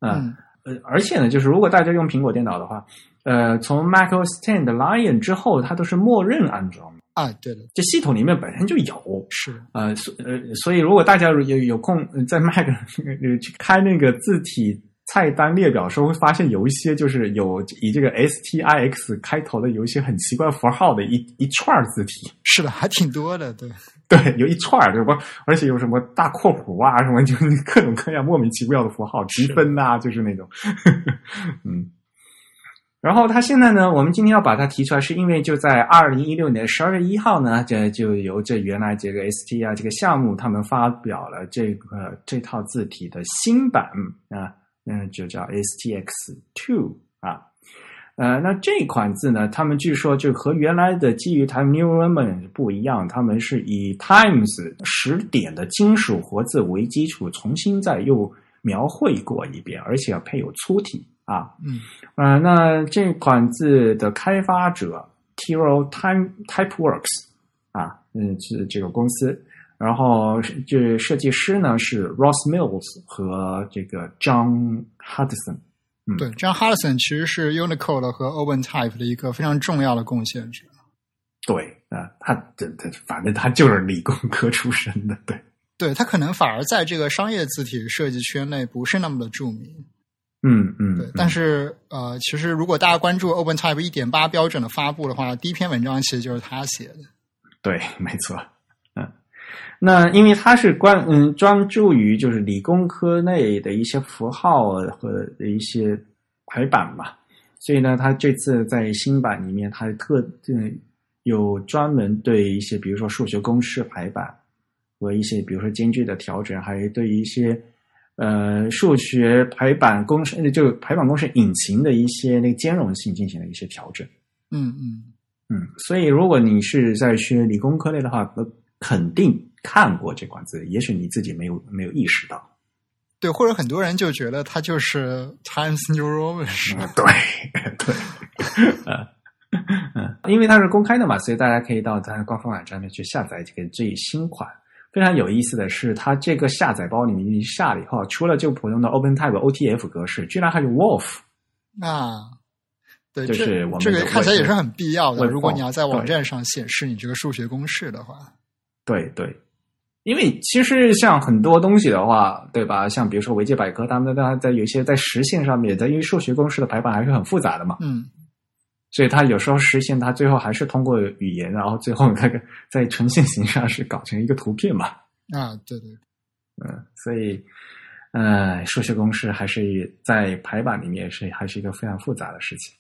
嗯，呃，而且呢，就是如果大家用苹果电脑的话，呃，从 macOS Ten 的 Lion 之后，它都是默认安装啊，对的，这系统里面本身就有，是，呃，所呃，所以如果大家有有空在 Mac 去开那个字体。菜单列表时候会发现有一些就是有以这个 S T I X 开头的有一些很奇怪符号的一一串字体，是的，还挺多的，对 对，有一串儿，对吧？而且有什么大括弧啊，什么就各种各样莫名其妙的符号，积分呐，就是那种，嗯。然后他现在呢，我们今天要把它提出来，是因为就在二零一六年十二月一号呢，这就由这原来这个 S T 啊这个项目，他们发表了这个这套字体的新版啊。嗯，就叫 STX Two 啊，呃，那这款字呢，他们据说就和原来的基于 Time New Roman 不一样，他们是以 Times 十点的金属活字为基础，重新再又描绘过一遍，而且要配有粗体啊。嗯，呃，那这款字的开发者 Tiro Time Typeworks 啊，嗯，是这个公司。然后这设计师呢是 Ross Mills 和这个 John Hudson。嗯，对，John Hudson 其实是 Unicode 和 OpenType 的一个非常重要的贡献者。对啊，他这他反正他就是理工科出身的，对。对他可能反而在这个商业字体设计圈内不是那么的著名。嗯嗯。对，但是呃，其实如果大家关注 OpenType 一点八标准的发布的话，第一篇文章其实就是他写的。对，没错。嗯那因为他是关嗯专注于就是理工科内的一些符号和一些排版嘛，所以呢，他这次在新版里面，他特嗯有专门对一些比如说数学公式排版和一些比如说间距的调整，还有对一些呃数学排版公式就排版公式引擎的一些那个兼容性进行了一些调整。嗯嗯嗯，所以如果你是在学理工科类的话，肯定。看过这款字，也许你自己没有没有意识到，对，或者很多人就觉得它就是 Times New Roman，对 对，嗯嗯，因为它是公开的嘛，所以大家可以到它的官方网站面去下载这个最新款。非常有意思的是，它这个下载包里面下了以后，除了就普通的 OpenType OTF 格式，居然还有 Wolf 那。对，就是我们这个看起来也是很必要的。如果你要在网站上显示你这个数学公式的话，对对，因为其实像很多东西的话，对吧？像比如说维基百科，他们它在有一些在实现上面，在因为数学公式的排版还是很复杂的嘛，嗯，所以它有时候实现它最后还是通过语言，然后最后那个在呈现形上是搞成一个图片嘛，啊，对对，嗯，所以呃，数学公式还是在排版里面是还是一个非常复杂的事情。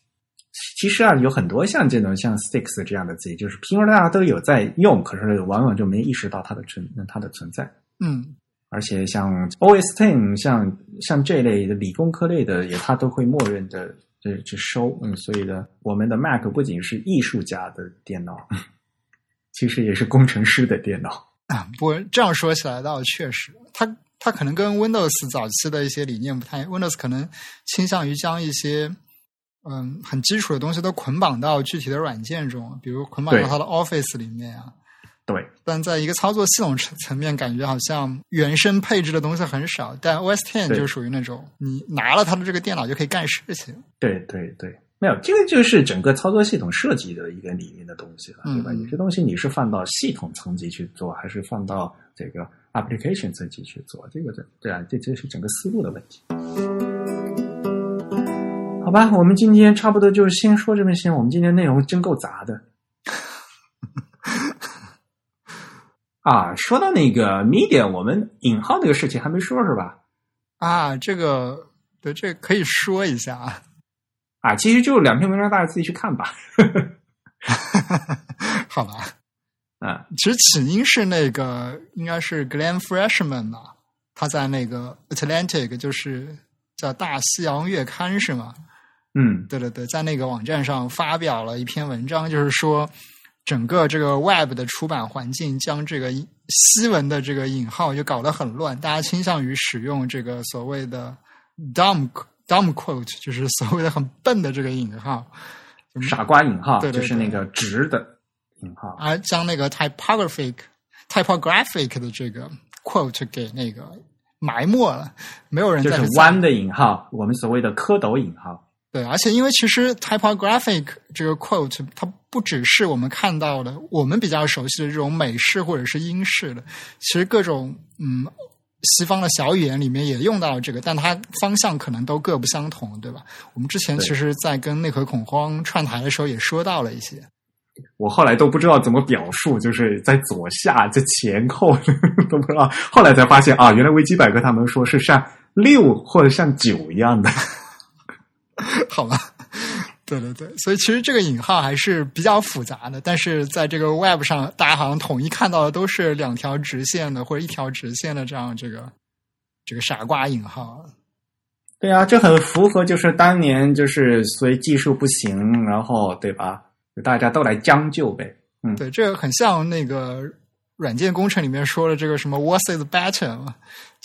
其实啊，有很多像这种像 sticks 这样的字，就是平时大家都有在用，可是往往就没意识到它的存它的存在。嗯，而且像 OS Ten，像像这类的理工科类的，也它都会默认的这这收。嗯，所以呢，我们的 Mac 不仅是艺术家的电脑，其实也是工程师的电脑。啊，不过这样说起来倒确实，它它可能跟 Windows 早期的一些理念不太，Windows 可能倾向于将一些嗯很基础的东西都捆绑到具体的软件中，比如捆绑到对它的 Office 里面啊。对，但在一个操作系统层层面，感觉好像原生配置的东西很少。但 OS Ten 就属于那种你拿了它的这个电脑就可以干事情。对对对，没有这个就是整个操作系统设计的一个里面的东西了，对吧？嗯有些东西你是放到系统层级去做，还是放到这个 application 层级去做？这个这对啊，这这是整个思路的问题。好吧，我们今天差不多就是先说这么些。我们今天内容真够杂的。啊，说到那个 media，我们引号那个事情还没说是吧？啊，这个对，这个可以说一下啊。啊，其实就两篇文章，大家自己去看吧。好吧，啊，其实起因是那个应该是 Glenn Freshman 吧，他在那个 Atlantic，就是叫大西洋月刊是吗？嗯，对对对，在那个网站上发表了一篇文章，就是说整个这个 Web 的出版环境将这个西文的这个引号就搞得很乱，大家倾向于使用这个所谓的 dumb dumb quote，就是所谓的很笨的这个引号，傻瓜引号对对就是那个直的引号。而将那个 typographic typographic 的这个 quote 给那个埋没了，没有人就是弯的引号，我们所谓的蝌蚪引号。对，而且因为其实 typographic 这个 quote 它不只是我们看到的，我们比较熟悉的这种美式或者是英式的，其实各种嗯西方的小语言里面也用到了这个，但它方向可能都各不相同，对吧？我们之前其实，在跟内核恐慌串台的时候也说到了一些。我后来都不知道怎么表述，就是在左下、在前后 都不知道。后来才发现啊，原来维基百科他们说是像六或者像九一样的。好吧，对对对，所以其实这个引号还是比较复杂的，但是在这个 Web 上，大家好像统一看到的都是两条直线的或者一条直线的这样这个这个傻瓜引号。对啊，这很符合就是当年就是所以技术不行，然后对吧？大家都来将就呗。嗯，对，这个很像那个软件工程里面说的这个什么 “what is better” 嘛，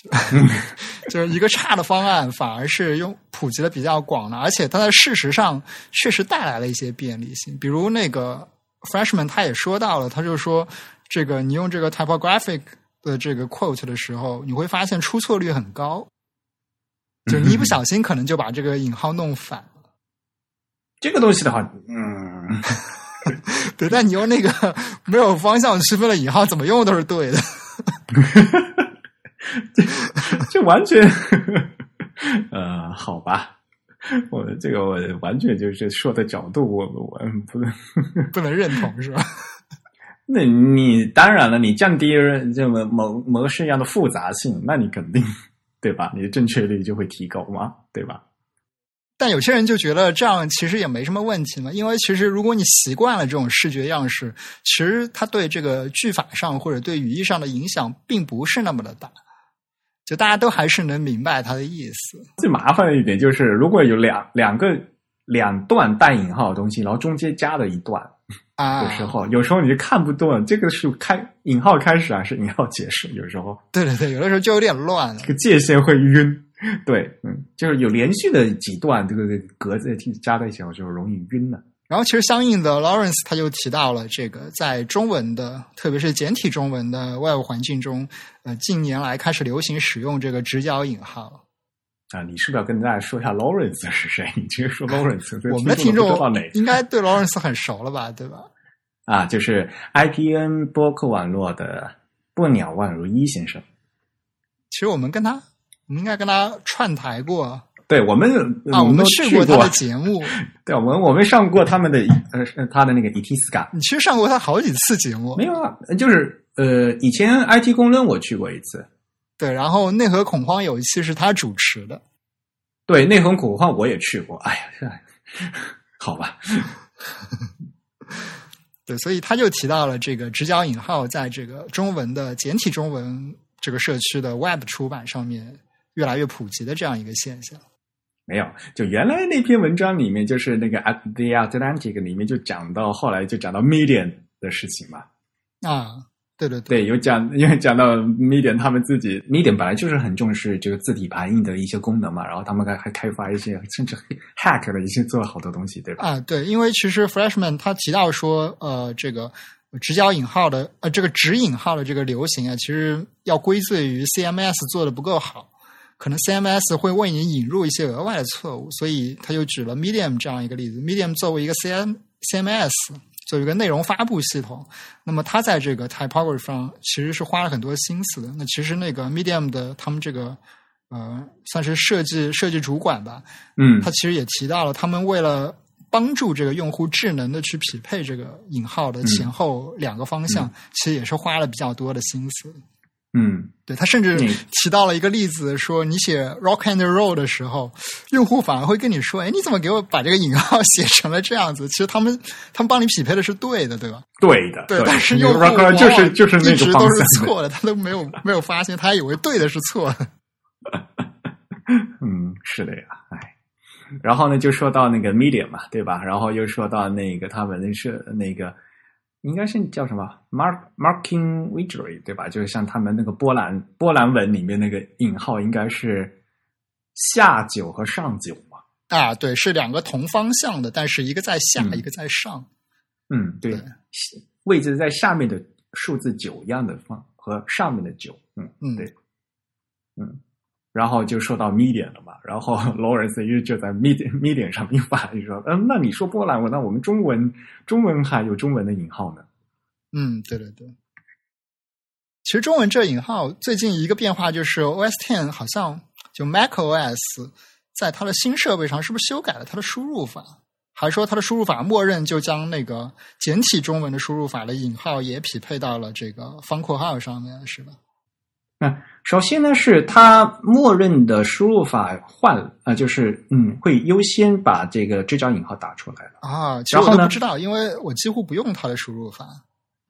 就 就是一个差的方案，反而是用普及的比较广的，而且它在事实上确实带来了一些便利性。比如那个 Freshman 他也说到了，他就说这个你用这个 typographic 的这个 quote 的时候，你会发现出错率很高，就你一不小心可能就把这个引号弄反了。这个东西的话，嗯，对，但你用那个没有方向区分的引号，怎么用都是对的。这这完全，呃，好吧，我这个我完全就是说的角度，我我不能。不能认同是吧？那你当然了，你降低这么某模式样的复杂性，那你肯定对吧？你的正确率就会提高嘛，对吧？但有些人就觉得这样其实也没什么问题嘛，因为其实如果你习惯了这种视觉样式，其实它对这个句法上或者对语义上的影响并不是那么的大，就大家都还是能明白它的意思。最麻烦的一点就是，如果有两两个两段带引号的东西，然后中间加了一段，啊，有时候有时候你就看不懂，这个是开引号开始还是引号结束？有时候对对对，有的时候就有点乱了这。个界限会晕。对，嗯，就是有连续的几段这个格子加在一起，我就容易晕了。然后其实相应的，Lawrence 他就提到了这个，在中文的，特别是简体中文的 Web 环境中，呃，近年来开始流行使用这个直角引号。啊，你是不是要跟大家说一下 Lawrence 是谁？你直接说 Lawrence，我们的听众应该对 Lawrence 很熟了吧？对吧？啊，就是 IPN 播客网络的不鸟万如一先生。其实我们跟他，我们应该跟他串台过对我们啊，我们去去过他的节目，对，我们我们上过他们的呃他的那个 ETSCA，你其实上过他好几次节目。没，有啊，就是呃以前 IT 公论我去过一次，对。然后内核恐慌有一期是他主持的，对内核恐慌我也去过，哎呀，这好吧，对，所以他就提到了这个直角引号在这个中文的简体中文这个社区的 Web 出版上面越来越普及的这样一个现象。没有，就原来那篇文章里面就是那个 At the Atlantic 里面就讲到后来就讲到 Medium 的事情嘛，啊，对对对，有讲，因为讲到 Medium 他们自己 Medium 本来就是很重视这个字体排印的一些功能嘛，然后他们还还开发一些甚至 hack 了一些做了好多东西，对吧？啊，对，因为其实 Freshman 他提到说，呃，这个直角引号的呃这个直引号的这个流行啊，其实要归罪于 CMS 做的不够好。可能 CMS 会为你引入一些额外的错误，所以他就举了 Medium 这样一个例子。Medium 作为一个 CM CMS，作为一个内容发布系统，那么它在这个 typography 上其实是花了很多心思的。那其实那个 Medium 的他们这个呃算是设计设计主管吧，嗯他其实也提到了，他们为了帮助这个用户智能的去匹配这个引号的前后两个方向，其实也是花了比较多的心思。嗯，对他甚至嗯提到了一个例子，说你写 rock and roll 的时候，用户反而会跟你说：“哎，你怎么给我把这个引号 写成了这样子？”其实他们他们帮你匹配的是对的，对吧？对的，对，但是用户 rock 就是就是那一直都是，错的，他都没有没有发现，他还以为对的是错的。嗯，是的呀，哎。然后呢，就说到那个 Medium 嘛，对吧？然后又说到那个他们那是那个应该是叫什么 Mark Marking Widget 对吧？就是像他们那个波兰波兰文里面那个引号应该是下九和上九嘛。啊，对，是两个同方向的，但是一个在下，嗯一个在上。嗯，对对，位置在下面的数字九一样的放和上面的九，嗯嗯，对嗯。然后就说到 Medium 了嘛，然后 Lawrence 又就在 Medium Medium 上面发就说，嗯，那你说波兰文，那我们中文中文还有中文的引号呢？嗯，对对对。其实中文这引号最近一个变化就是 OS Ten 好像就 macOS 在它的新设备上是不是修改了它的输入法？还是说它的输入法默认就将那个简体中文的输入法的引号也匹配到了这个方括号上面，是吧？那首先呢，是它默认的输入法换了啊、呃就是嗯，会优先把这个直角引号打出来了。啊，其实我然后呢都不知道，因为我几乎不用它的输入法。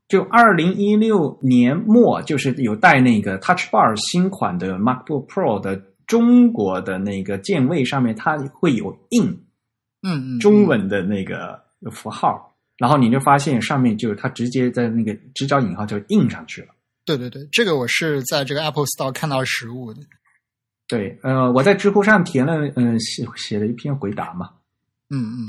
就二零一六年末，就是有带那个 Touch Bar 新款的 MacBook Pro 的中国的那个键位上面，它会有印嗯嗯，中文的那个符号，然后你就发现上面就它直接在那个直角引号就印上去了。对对对，这个我是在这个 Apple Store 看到实物的。对，呃，我在知乎上填了，嗯、写写了一篇回答嘛，嗯嗯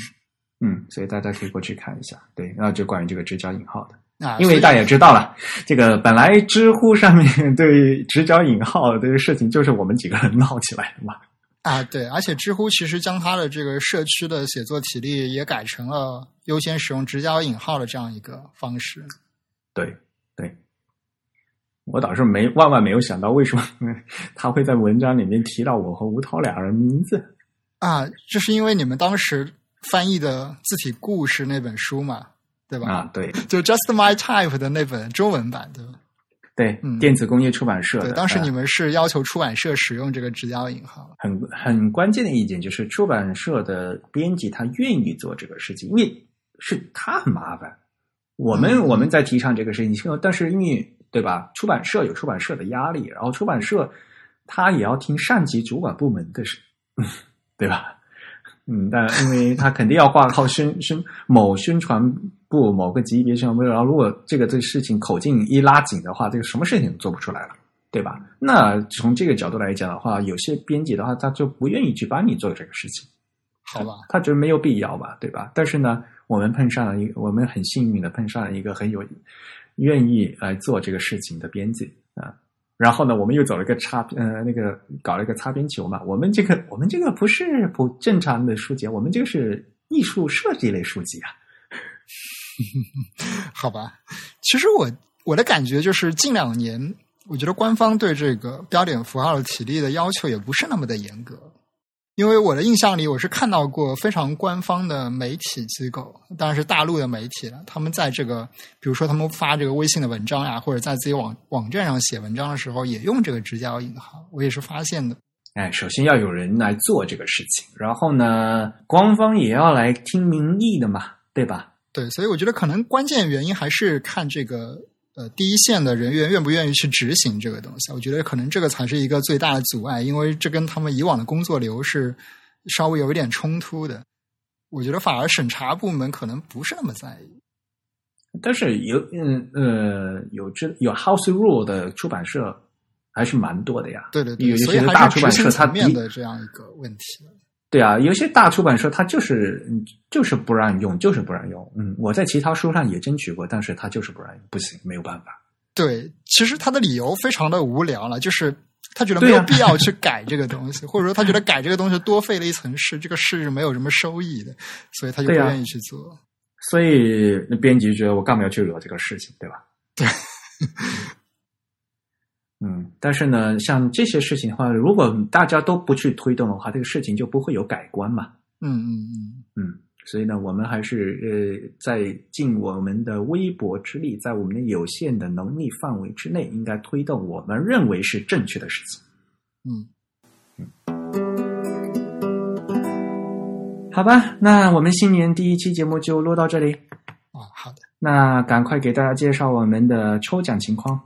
嗯，所以大家可以过去看一下。对，然后就关于这个直角引号的，啊，因为大家也知道了，这个本来知乎上面对直角引号这个事情，就是我们几个人闹起来的嘛。啊，对，而且知乎其实将它的这个社区的写作体力也改成了优先使用直角引号的这样一个方式。对对，我倒是没万万没有想到，为什么 他会在文章里面提到我和吴涛俩人名字。啊，这是因为你们当时翻译的字体故事那本书嘛，对吧？啊，对 就 Just My Type 的那本中文版，对吧？对，嗯电子工业出版社的。对，当时呃你们是要求出版社使用这个直角引号。很很关键的一点就是出版社的编辑他愿意做这个事情，因为是他很麻烦。我们、嗯我们在提倡这个事情，但是因为对吧，出版社有出版社的压力，然后出版社他也要听上级主管部门的事，对吧？嗯，但因为他肯定要挂靠宣宣某宣传部某个级别宣传部，然后如果这个这个事情口径一拉紧的话，这个什么事情都做不出来了。对吧？那从这个角度来讲的话，有些编辑的话，他就不愿意去帮你做这个事情，好吧，他觉得没有必要吧，对吧？但是呢，我们碰上了一个，我们很幸运的碰上了一个很有愿意来做这个事情的编辑啊。然后呢，我们又走了一个擦呃那个搞了一个擦边球嘛。我们这个我们这个不是不正常的书籍，我们这个是艺术设计类书籍啊。好吧，其实我我的感觉就是近两年，我觉得官方对这个标点符号的体例的要求也不是那么的严格。因为我的印象里，我是看到过非常官方的媒体机构，当然是大陆的媒体了。他们在这个，比如说他们发这个微信的文章呀，或者在自己网网站上写文章的时候，也用这个直角引号。我也是发现的。哎，首先要有人来做这个事情，然后呢，官方也要来听民意的嘛，对吧？对，所以我觉得可能关键原因还是看这个。呃，第一线的人员愿不愿意去执行这个东西？我觉得可能这个才是一个最大的阻碍，因为这跟他们以往的工作流是稍微有一点冲突的。我觉得反而审查部门可能不是那么在意。但是有嗯呃有这有 House Rule 的出版社还是蛮多的呀。对对对，有一些大出版社它面的这样一个问题。对啊，有些大出版社他就是就是不让用，就是不让用。嗯，我在其他书上也争取过，但是他就是不让用，不行，没有办法。对，其实他的理由非常的无聊了，就是他觉得没有必要去改这个东西，或者说他觉得改这个东西多费了一层事，这个事是没有什么收益的，所以他就不愿意去做。所以那编辑觉得我干嘛要去惹这个事情，对吧？对。嗯，但是呢，像这些事情的话，如果大家都不去推动的话，这个事情就不会有改观嘛。嗯嗯嗯嗯，所以呢，我们还是呃，在尽我们的微薄之力，在我们的有限的能力范围之内，应该推动我们认为是正确的事情。嗯嗯，好吧，那我们新年第一期节目就录到这里。哦，好的，那赶快给大家介绍我们的抽奖情况。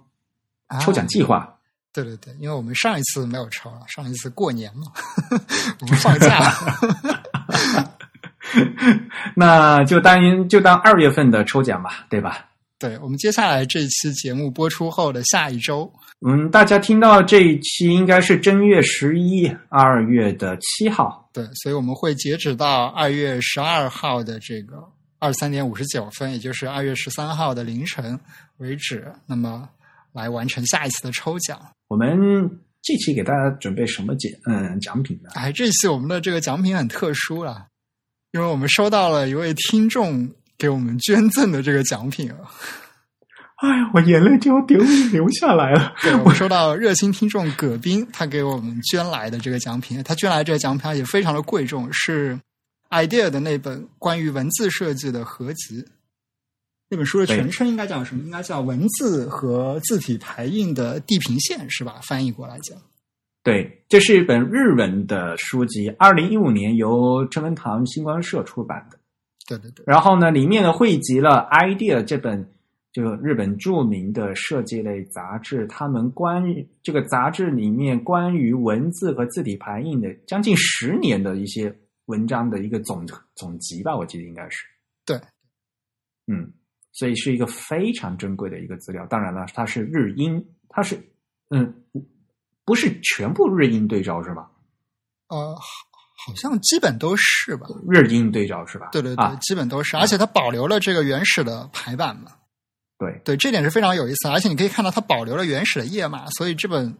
抽奖计划，对对对，因为我们上一次没有抽了，上一次过年嘛，我们放假，那就当就当二月份的抽奖吧，对吧？对，我们接下来这期节目播出后的下一周，嗯，大家听到这一期应该是正月十一，二月的七号，对，所以我们会截止到二月十二号的这个二十三点五十九分，也就是二月十三号的凌晨为止。那么。来完成下一次的抽奖。我们这期给大家准备什么奖？嗯，奖品呢？哎，这期我们的这个奖品很特殊啊，因为我们收到了一位听众给我们捐赠的这个奖品啊！哎呀，我眼泪就要流流下来了。我收到热心听众葛斌他给我们捐来的这个奖品，他捐来这个奖品也非常的贵重，是 idea 的那本关于文字设计的合集。那本书的全称应该叫什么？应该叫《文字和字体排印的地平线》，是吧？翻译过来讲，对，这是一本日文的书籍，二零一五年由陈文堂星光社出版的。对对对。然后呢，里面呢汇集了《idea》这本就日本著名的设计类杂志，他们关于这个杂志里面关于文字和字体排印的将近十年的一些文章的一个总总集吧，我记得应该是。对，嗯。所以是一个非常珍贵的一个资料。当然了，它是日英，它是嗯，不是全部日英对照是吧？呃，好像基本都是吧。日英对照是吧？对对对，基本都是。而且它保留了这个原始的排版嘛。对对，这点是非常有意思。而且你可以看到它保留了原始的页码，所以这本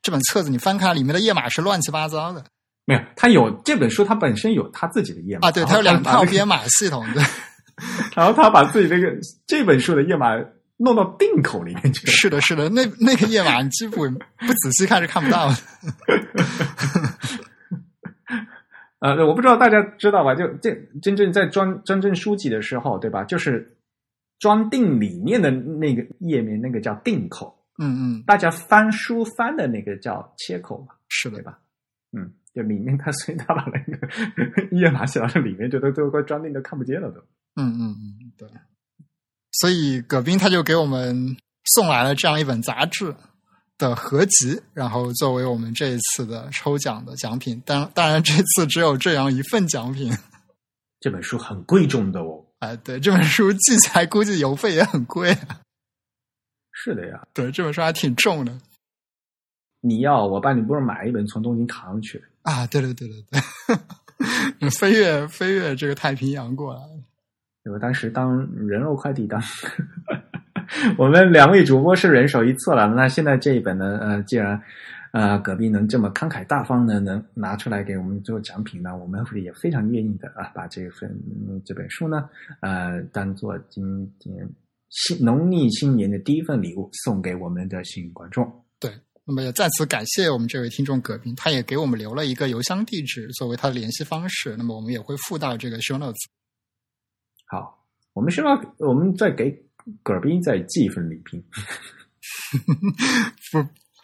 这本册子你翻开里面的页码是乱七八糟的。没有，它有这本书，它本身有它自己的页码啊。对，它有两套编码系统。对。然后他把自己那个这本书的页码弄到定口里面去。是的，是的，那那个页码你基本不仔细看是看不到的。呃，我不知道大家知道吧？就这真正在装真正书籍的时候，对吧？就是装订里面的那个页面，那个叫定口。嗯嗯。大家翻书翻的那个叫切口嘛？是的对吧？嗯，就里面他所以他把那个 页码写到里面，就都都快装订都看不见了都。嗯嗯嗯，对。所以葛斌他就给我们送来了这样一本杂志的合集，然后作为我们这一次的抽奖的奖品。当当然，这次只有这样一份奖品。这本书很贵重的哦。哎，对，这本书寄起来估计邮费也很贵。是的呀，对，这本书还挺重的。你要我帮你不是买一本从东京扛去啊？对对对对对，飞越飞越这个太平洋过来。我当时当人肉快递当，我们两位主播是人手一册了。那现在这一本呢，呃，既然呃葛斌能这么慷慨大方的能拿出来给我们做奖品呢，我们也非常愿意的啊，把这份这本书呢，呃，当做今年新农历新年的第一份礼物送给我们的幸运观众。对，那么也再次感谢我们这位听众葛斌，他也给我们留了一个邮箱地址作为他的联系方式，那么我们也会附到这个 show notes。好，我们需要我们再给葛斌再寄一份礼品。不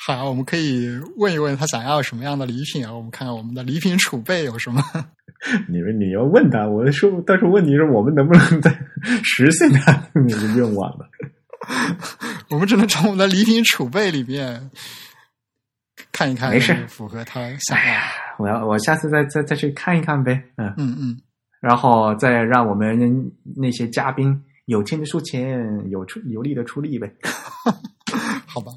好，我们可以问一问他想要什么样的礼品啊？我们看看我们的礼品储备有什么。你们你要问他，我说，但是问题是我们能不能再实现他那个愿望了？我们只能从我们的礼品储备里面看一看，没事符合他想要。我要我下次再再再去看一看呗。嗯，嗯嗯，然后再让我们那些嘉宾有钱的出钱，有出有力的出力呗。好吧。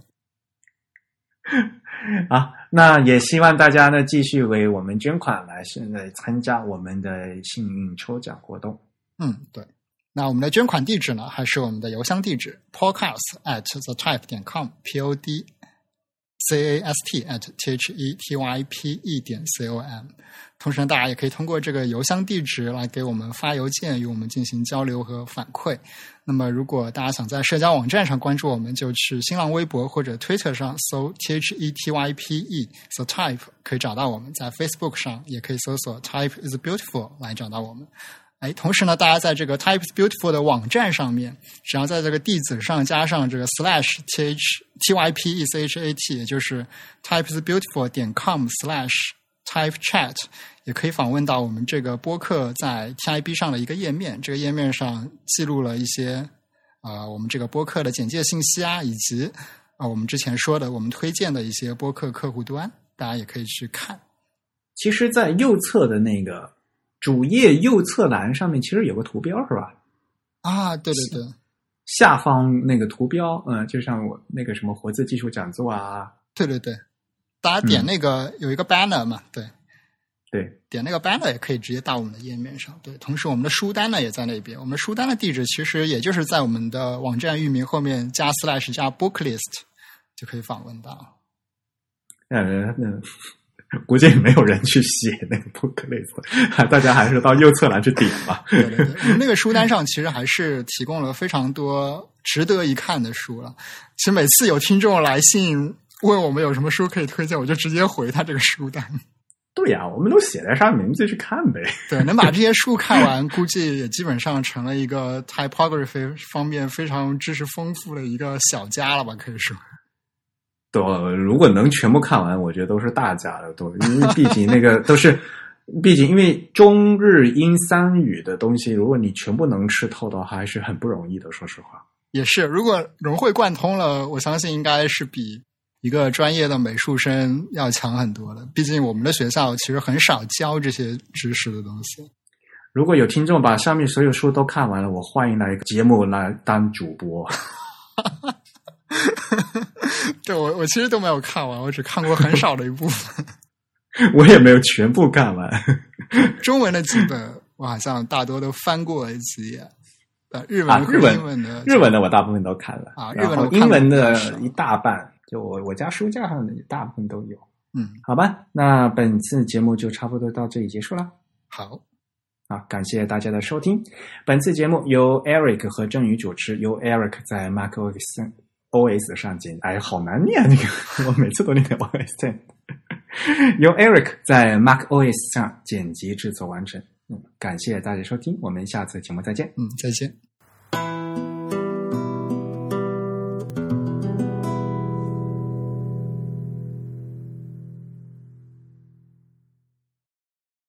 啊，那也希望大家呢继续为我们捐款，来现在参加我们的幸运抽奖活动。嗯，对。那我们的捐款地址呢，还是我们的邮箱地址：podcast at the type 点 com，p o d c a s t at t h e t y p e 点 c o m。同时呢，大家也可以通过这个邮箱地址来给我们发邮件，与我们进行交流和反馈。那么，如果大家想在社交网站上关注我们，就去新浪微博或者 Twitter 上搜 T H E T Y P E the Type 可以找到我们。在 Facebook 上也可以搜索 Type is Beautiful 来找到我们。哎，同时呢，大家在这个 types Beautiful 的网站上面，只要在这个地址上加上这个 slash T H T Y P E C H A T，也就是 types Beautiful 点 com slash Type Chat，也可以访问到我们这个播客在 TIB 上的一个页面。这个页面上记录了一些啊、我们这个播客的简介信息啊，以及啊、我们之前说的我们推荐的一些播客客户端，大家也可以去看。其实，在右侧的那个主页右侧栏上面，其实有个图标，是吧？啊，对对对下方那个图标，嗯，就像我那个什么活字技术讲座啊，对对对，大家点那个、有一个 banner 嘛，对，对，点那个 banner 也可以直接到我们的页面上。对，同时我们的书单呢也在那边。我们书单的地址其实也就是在我们的网站域名后面加 slash 加 book list 就可以访问到。估计也没有人去写那个 book list，大家还是到右侧栏去点吧。对对对，那个书单上其实还是提供了非常多值得一看的书了。其实每次有听众来信问我们有什么书可以推荐，我就直接回他这个书单。对呀、我们都写在上面，你自己去看呗。对，能把这些书看完，估计也基本上成了一个 typography 方面非常知识丰富的一个小家了吧？可以说。对，如果能全部看完，我觉得都是大家的，都因为毕竟那个都是，毕竟因为中日英三语的东西，如果你全部能吃透的话，还是很不容易的。说实话，也是，如果融会贯通了，我相信应该是比一个专业的美术生要强很多的。毕竟我们的学校其实很少教这些知识的东西。如果有听众把上面所有书都看完了，我欢迎来节目来当主播。对我，我其实都没有看完，我只看过很少的一部分。我也没有全部看完。中文的几本，我好像大多都翻过几页。呃，日啊文和日文英文的，日文的我大部分都看了啊然日文我看过后英文的一大半，就我我家书架上的大部分都有。嗯，好吧，那本次节目就差不多到这里结束了。好，啊，感谢大家的收听。本次节目由 Eric 和郑宇主持，由 Eric 在 macOS OS 上剪，哎，好难念 那个，我每次都念 OS。由 Eric 在 macOS 上剪辑制作完成。嗯，感谢大家收听，我们下次节目再见。嗯，再见。